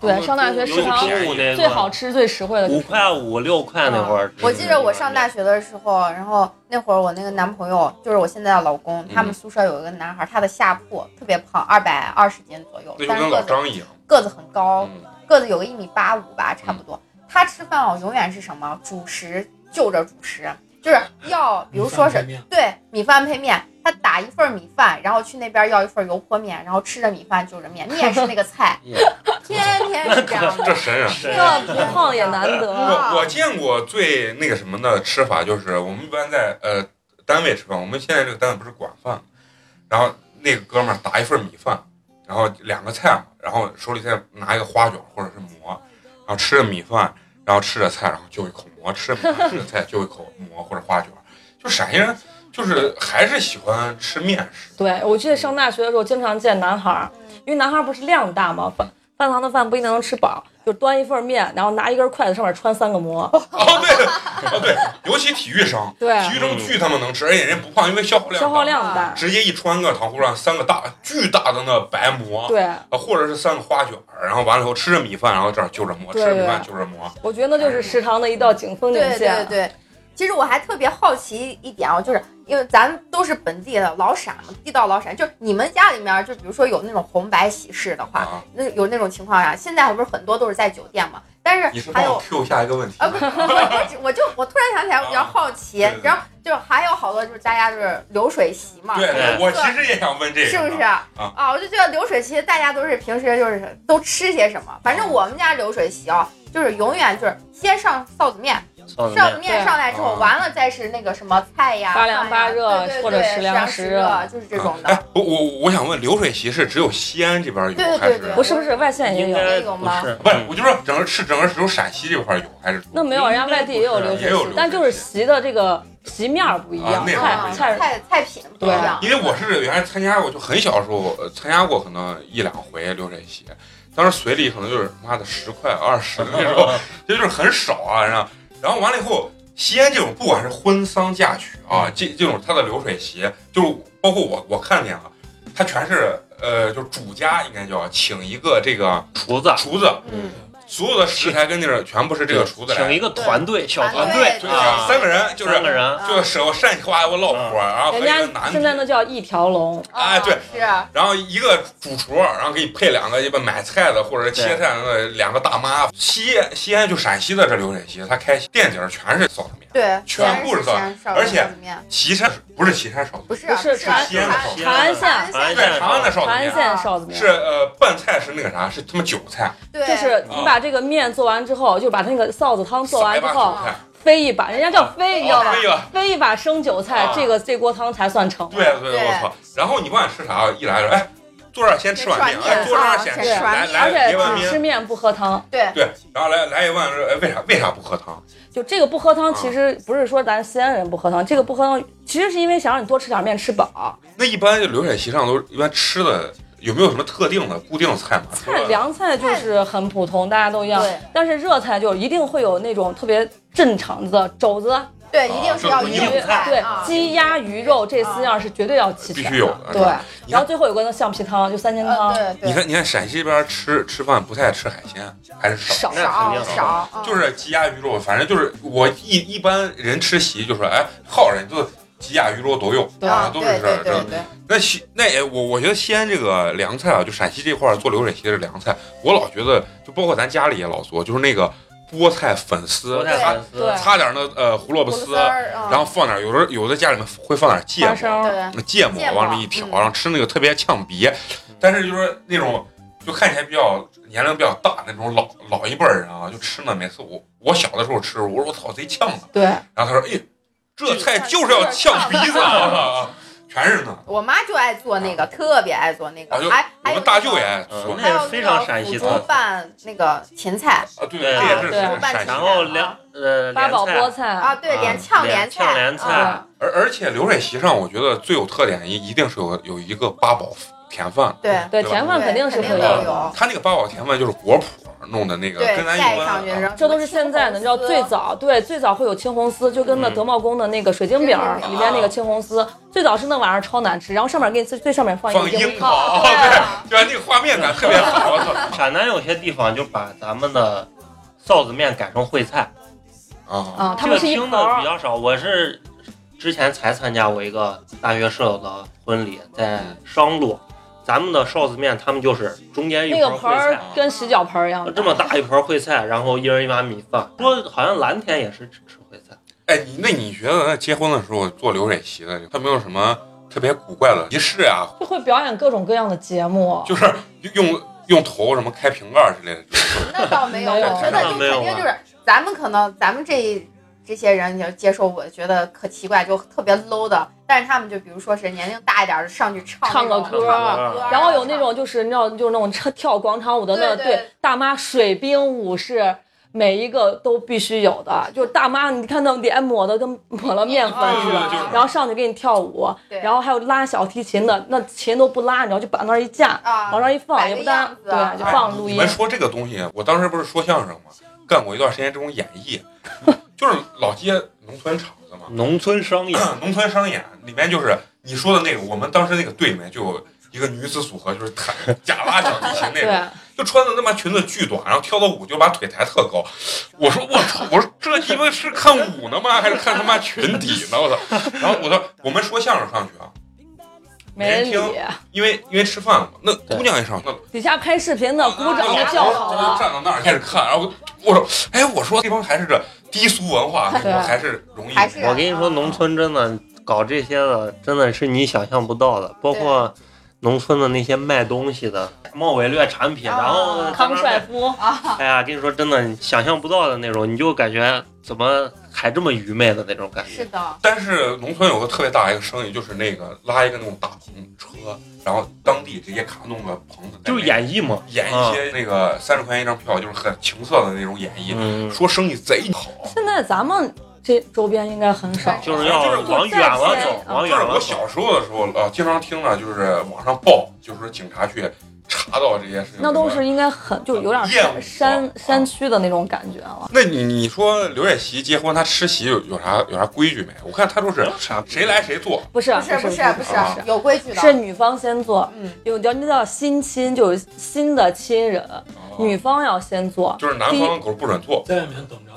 对，上大学食堂最好吃、最实惠的五块五六块那会儿。我记得我上大学的时候，然后那会儿我那个男朋友就是我现在的老公，他们宿舍有一个男孩，他的下铺特别胖，二百二十斤左右那，就跟但是个子老张一样，个子很高，嗯，个子有个一米八五吧，差不多。他吃饭哦，永远是什么主食就着主食，就是要比如说是对米饭配面，他打一份米饭，然后去那边要一份油泼面，然后吃着米饭就着面，面是那个菜 天天是这样的。这神啊。这不胖也难得。我我见过最那个什么的吃法，就是我们一般在呃单位吃饭，我们现在这个单位不是管饭，然后那个哥们儿打一份米饭，然后两个菜嘛，然后手里再拿一个花卷或者是馍，然后吃着米饭，然后吃着菜，然后就一口馍，吃着菜就一口馍或者花卷，就陕西人就是还是喜欢吃面食。对，我记得上大学的时候经常见男孩，因为男孩不是量大吗，饭饭堂的饭不一定能吃饱，就端一份面，然后拿一根筷子上面穿三个馍。哦对，哦对，尤其体育生，对体育生巨他妈能吃，而且人不胖，因为消耗量消耗量大。直接一穿个糖葫芦上三个大巨大的那白馍，对，啊，或者是三个花卷儿，然后完了以后吃着米饭，然后这儿就着馍，吃着米饭就着馍。我觉得那就是食堂的一道景风景对对线。对，其实我还特别好奇一点啊，就是因为咱都是本地的老陕嘛，地道老陕，就你们家里面，就比如说有那种红白喜事的话，啊，那有那种情况下，现在不是很多都是在酒店嘛，但是是还有 Q 下一个问题啊，不是，我就我突然想起来，我比较好奇，啊对对对。然后就还有好多就是大家就是流水席嘛，对对我其实也想问这个，是不是？啊啊，我就觉得流水席大家都是平时就是都吃些什么，反正我们家流水席啊，就是永远就是先上臊子面，臊子臊子面，上来之后，啊完了再是那个什么菜呀，八凉八热或者时凉时时热就是这种哎的。，我我我想问，流水席是只有西安这边有，对对还是不是不是，外县也有。应该有吗不是，我就说整个是整个只有陕西这块有，还是那没有，人家外地也有流水席，但就是席的这个席面不一样，菜菜菜菜品不一样，因为我是原来参加过，就很小的时候呃参加过可能一两回流水席，当时随礼可能就是妈的十块二十那种，这就是很少啊。然后然后完了以后，西安这种不管是婚丧嫁娶啊，这这种它的流水席，就是包括我我看见了，它全是呃，就是主家应该叫请一个这个厨子，厨子，嗯，所有的食材跟地儿全部是这个厨子来请一个团队，小团团队队啊，三个人就是三个人，就舍我善话我老婆，然后还人有一个男家现在那的。叫一条龙。哎对啊是啊然后一个主厨，然后给你配两个一般买菜的或者切菜的两个大妈。西西安就陕西的这流水席，他开店景全是臊子面。对，全部是臊子面而且臊子面岐山不是岐山臊子不是不是是西安的安臊子长安县长安的臊子长安面县臊子面是呃拌菜是那个啥，是他妈韭菜，对，就是你把这个面做完之后，就把那个臊子汤做完之后，飞一把，人家叫飞，你知道吧哦？飞一把飞一把生韭菜啊，这个这锅汤才算成。对对，对我操！然后你不管吃啥，一来说，哎，坐这儿先吃碗面，哎，先吃坐这儿碗面先吃，啊先吃来来而且一碗面，只吃面不喝汤，对对，然后来来一碗，哎，为啥为啥不喝汤？就这个不喝啊汤，其实不是说咱西安人不喝汤，这个不喝汤其实是因为想让你多吃点面吃饱。那一般就流水席上都一般吃的有没有什么特定的固定菜嘛？菜凉菜就是很普通，大家都一样对。但是热菜就一定会有那种特别镇场子的肘子，对，一定是要鱼硬硬菜，对啊，鸡鸭鱼肉这四样是绝对要齐全必须有的对，然后最后有个那橡皮汤，就三鲜呃，汤，你看，你看陕西这边吃吃饭不太吃海鲜，还是少。少那肯定少就是鸡鸭鱼肉，反正就是我一一般人吃席就说，哎，好人就鸡鸭鱼肉都有，对啊，都是这这那西那也我我觉得西安这个凉菜啊，就陕西这块做流水席的凉菜，我老觉得就包括咱家里也老做，就是那个菠菜粉丝菠，菜粉丝。对。擦点那呃胡萝卜丝，然后放点有的有的家里面会放点芥末，芥末往里面一挑，嗯。然后吃那个特别呛鼻。但是就是那种就看起来比较年龄比较大那种老老一辈人啊，就吃呢。每次我我小的时候吃，我说我操贼呛啊。对，然后他说，哎，这菜就是要呛鼻子啊，全是呢。我妈就爱做那个，特别爱做那个啊，就，还我还有们大舅也那个爱做嗯还有那是非常陕西腐竹特色拌那个芹菜啊，对，对这也是对是陕西然后凉呃八宝菠菜啊，对，啊连炝莲菜炝莲菜啊。而而且流水席上，我觉得最有特点一一定是有有一个八宝甜饭。对对，甜饭肯定是会肯定有，他那个八宝甜饭就是果脯弄的那个，对，跟咱一般盖上去，啊。这都是现在的，你知道最早对最早会有青红丝，就跟那嗯德茂宫的那个水晶饼里面那个青红丝，最早是那玩意儿超难吃，然后上面给你最最上面放一放个樱桃，对对，对吧？那个画面感特别好，我操！陕南有些地方就把咱们的臊子面改成烩菜，啊，这个听的比较少。我是之前才参加过一个大学舍友的婚礼，在商路，咱们的臊子面他们就是中间一那盆烩个盆儿菜。跟洗脚盆儿一样这么大一盆烩菜，然后一人一碗米饭。说好像蓝天也是只吃烩菜，哎，你那你觉得那结婚的时候做流水席的，他没有什么特别古怪的仪式啊？就会表演各种各样的节目。就是用用头什么开瓶盖之类的，就是 那倒没有，没有我觉得就肯定就是咱们可能咱们这这些人就接受，我觉得可奇怪，就特别 low 的，但是他们就比如说是年龄大一点的上去唱唱个歌唱个歌，然后有那种就是你知道，就是那种跳跳广场舞的那对对对大妈水兵舞是每一个都必须有的，就是大妈你看那脸抹的跟抹了面粉似的然后上去给你跳舞，然后还有拉小提琴的，那琴都不拉，你知道就把那儿一架，啊往那儿一放也不搭对，就放录音你们。说这个东西，我当时不是说相声吗，干过一段时间这种演绎，就是老街农村场农村商演，农村商演里面就是你说的那个，我们当时那个队里面就有一个女子组合，就是弹 假拉小提琴那对种，，就穿的他妈裙子巨短，然后跳的舞就把腿抬特高。我说我操，我说这鸡巴是看舞呢吗？还是看他妈裙底呢？我操！然后我说我们说相声上去啊，没人听，因为因为吃饭嘛，那姑娘也上那底下拍视频的鼓掌的叫好了，站到那儿开始看，然后我说哎，我说这帮还是这低俗文化，对。还是容易？我跟你说，农村真的搞这些的，真的是你想象不到的，包括农村的那些卖东西的冒伪劣产品，啊。然后康帅夫，哎呀，跟你说真的，想象不到的那种，你就感觉怎么还这么愚昧的那种感觉。是的，但是农村有个特别大一个生意，就是那个拉一个那种大篷车，然后当地直接卡弄个棚子，就是演绎嘛，演一些那个三十块钱一张票，就是很情色的那种演绎，嗯，说生意贼好。现在咱们这周边应该很少，就是要往远了走，往就远了走。是我小时候的时候，呃，经常听呢，就是网上报，就是说警察去查到这些事情。那都是应该很就有点山山啊山区的那种感觉了。那你你说刘月琪结婚，他吃席有有啥有啥规矩没？我看他都是谁来谁坐，不是不是不不是不是啊有规矩的，是女方先坐，嗯，有叫那叫新亲，就是新的亲人，女方要先坐。就是男方狗不准坐。在外面等着。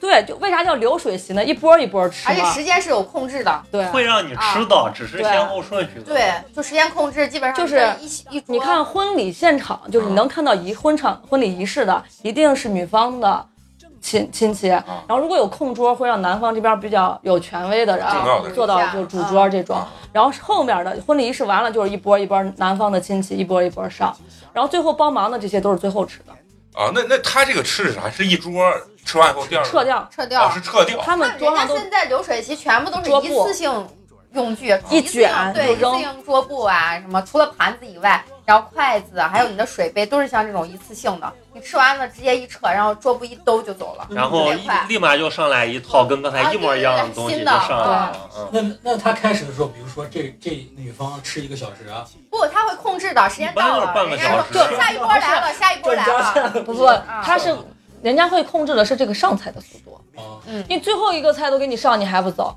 对，就为啥叫流水席呢？一波一波吃而且。时间是有控制的，对，会让你吃到，只是先后顺序的。对，就时间控制，基本上就是一你看婚礼现场，就是你能看到仪婚场婚礼仪式的，一定是女方的亲亲戚。然后如果有空桌，会让男方这边比较有权威的人重要的人做到就主桌这种。啊然后后面的婚礼仪式完了，就是一波一波男方的亲戚一波一波上，然后最后帮忙的这些都是最后吃的，啊，那那他这个吃是啥？是一桌吃完以后第二撤掉。撤掉哦，是撤掉。他们人家桌上都现在流水席全部都是一次性用具，一卷对，一次性桌布啊，什么除了盘子以外，然后筷子还有你的水杯都是像这种一次性的，你吃完了直接一撤，然后桌布一兜就走了。然后立马就上来一套跟刚才一模一样的东西就上来了。嗯，那那他开始的时候，比如说这这女方吃一个小时啊，不，他会控制的，时间到了，人家说小时下一波来了，下一波来了。不不，他是人家会控制的是这个上菜的速度，嗯，你最后一个菜都给你上，你还不走？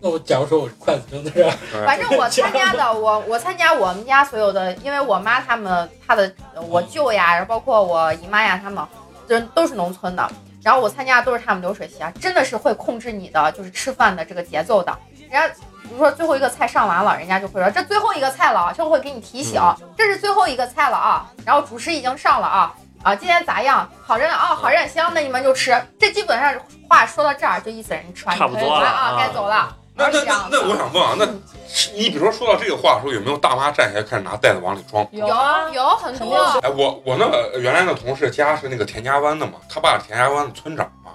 那我假如说我筷子扔在这儿，反正我参加的，我我参加我们家所有的，因为我妈他们，她的我舅呀，然后包括我姨妈呀，他们人都是农村的，然后我参加的都是他们流水席啊，真的是会控制你的就是吃饭的这个节奏的。人家比如说最后一个菜上完了，人家就会说这最后一个菜了啊，就会给你提醒，这是最后一个菜了啊，然后主食已经上了啊。啊，今天咋样？好着呢啊，好着呢，行，那你们就吃。这基本上话说到这儿，就意思人吃完差不多了可以啊，啊该走了。那那那那我想问啊，那你比如说说到这个话的时候，有没有大妈站起来开始拿袋子往里装？有啊有很多，哎，我我那个原来那同事家是那个田家湾的嘛，他爸是田家湾的村长嘛，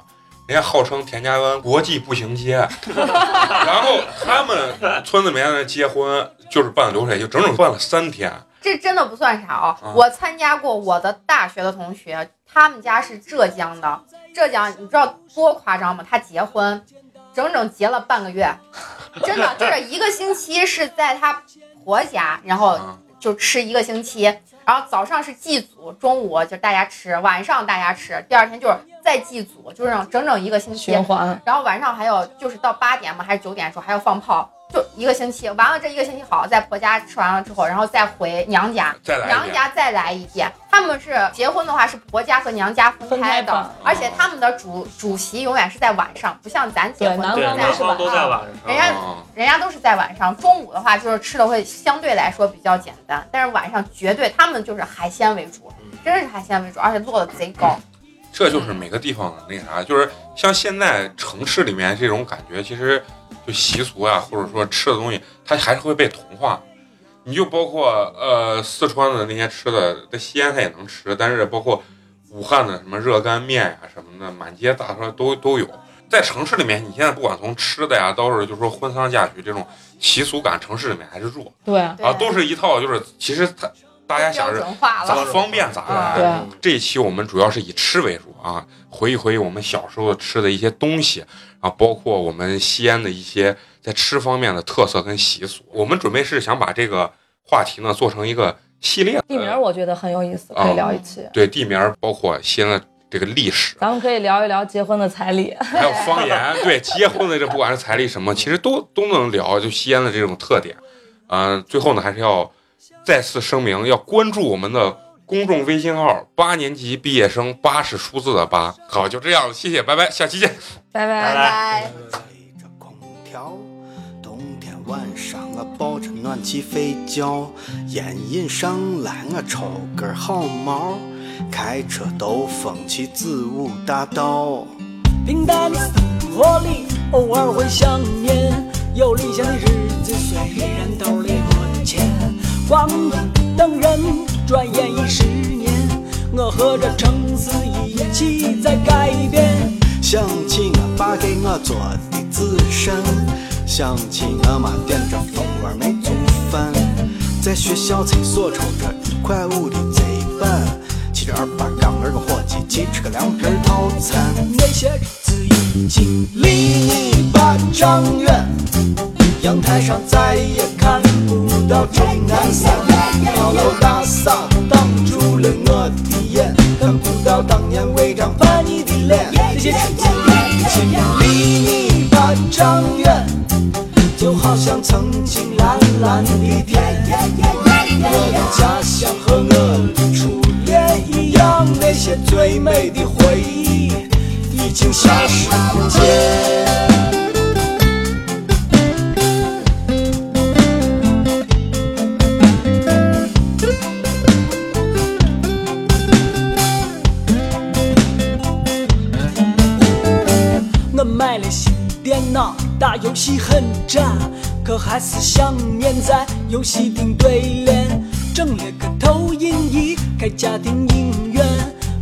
人家号称田家湾国际步行街，然后他们村子里面的结婚就是办流水，就整整办了三天。这真的不算啥啊！啊我参加过我的大学的同学，他们家是浙江的，浙江你知道多夸张吗？他结婚整整结了半个月，真的就是一个星期是在他婆家，然后啊就吃一个星期，然后早上是祭祖，中午就大家吃，晚上大家吃，第二天就是再祭祖，就是整整一个星期循。环。然后晚上还有就是到八点嘛还是九点的时候还要放炮，就一个星期。完了这一个星期好，在婆家吃完了之后，然后再回娘家，再来娘家再来一遍。他们是结婚的话是婆家和娘家分开的，开而且他们的主主席永远是在晚上，不像咱结婚对南对，都是在南方都在晚人。家啊人家都是在晚上，中午的话就是吃的会相对来说比较简单，但是晚上绝对他们就是海鲜为主，真的是海鲜为主，而且做的贼高。这就是每个地方的那个啥，就是像现在城市里面这种感觉，其实就习俗啊，或者说吃的东西，它还是会被同化。你就包括呃四川的那些吃的，在西安它也能吃，但是包括武汉的什么热干面呀、什么的，满街大串都都有。在城市里面，你现在不管从吃的呀，到是就是说婚丧嫁娶这种习俗感，城市里面还是弱对，啊，都是一套，就是其实它大家想标是准化了。咋方便咋来。对这一期我们主要是以吃为主啊，回忆回忆我们小时候吃的一些东西啊，包括我们西安的一些在吃方面的特色跟习俗。我们准备是想把这个话题呢做成一个系列，地名呃我觉得很有意思，可以聊一期。对地名，包括西安的这个历史，咱们可以聊一聊结婚的彩礼。还有方言，对结婚的这不管是彩礼什么，其实都都能聊，就西安的这种特点。嗯、最后呢，还是要再次声明，要关注我们的公众微信号“八年级毕业生”，八是数字的八。好，就这样，谢谢，拜拜，下期见。拜拜拜。吹着空调，冬天晚上我抱着暖气睡觉，烟瘾上来我抽根好毛，开车兜风去子午大道。平淡的生活里，偶尔会想念，有理想的日子虽然兜里光等人，转眼已十年，我和这城市一起在改变。想起我爸给我做的紫参，想起我妈点着蜂窝煤做饭，在学校厕所抽着一块五的贼板，骑着二八杠儿个伙计去吃个凉皮套餐。那些日子已经离你八丈远，阳台上再也看不到钟南山，高楼大厦挡住了我的眼，看不到当年违章叛逆的脸。这些日子已经离你八丈远，就好像曾经蓝蓝的天。我的家乡和我的初恋一样，那些最美的回忆已经消失不见。还是想念在游戏厅对联。整了个投影仪，开家庭影院，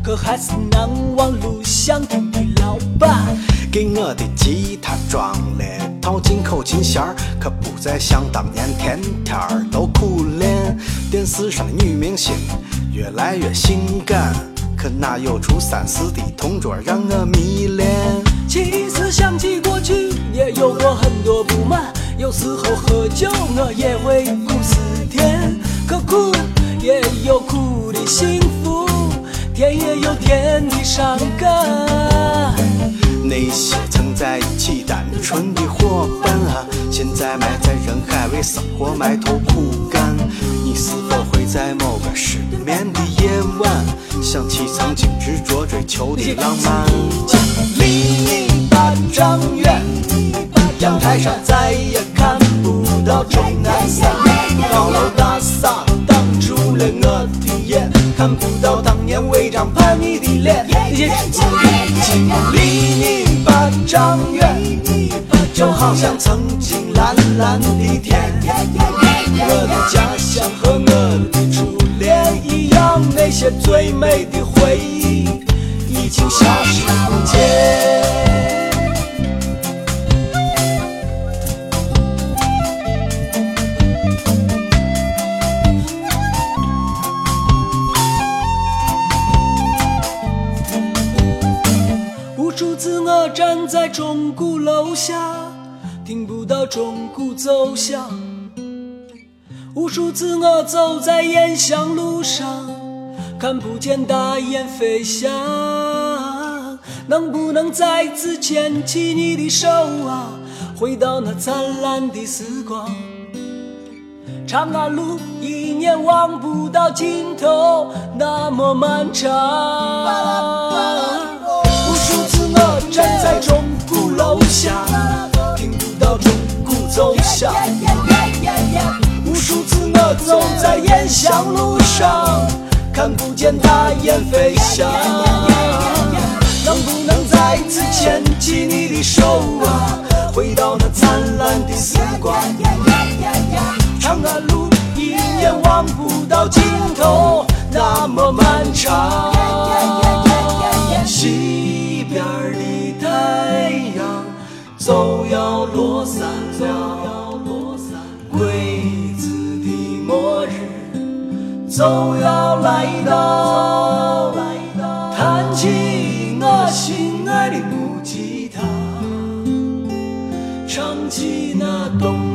可还是难忘录像厅的老板。给我的吉他装了套进口琴弦，可不再像当年天天都苦练。电视上的女明星越来越性感，可哪有出三四的同桌让我迷我的家乡和我的初恋一样，那些最美的回忆已经消失不见。无数次我站在钟鼓楼下，听不到钟鼓奏响。无数次我走在雁翔路上，看不见大雁飞翔。能不能再次牵起你的手啊，回到那灿烂的时光？长安路一年望不到尽头，那么漫长。无数次我站在钟鼓楼下，听不到钟鼓奏响。无数次我走在雁翔路上，看不见大雁飞翔。能不能再次牵起你的手啊，回到那灿烂的时光？长安路一眼望不到尽头，那么漫长。西边的太阳就要落山了，就要来到。弹起我心爱的木吉他，唱起那动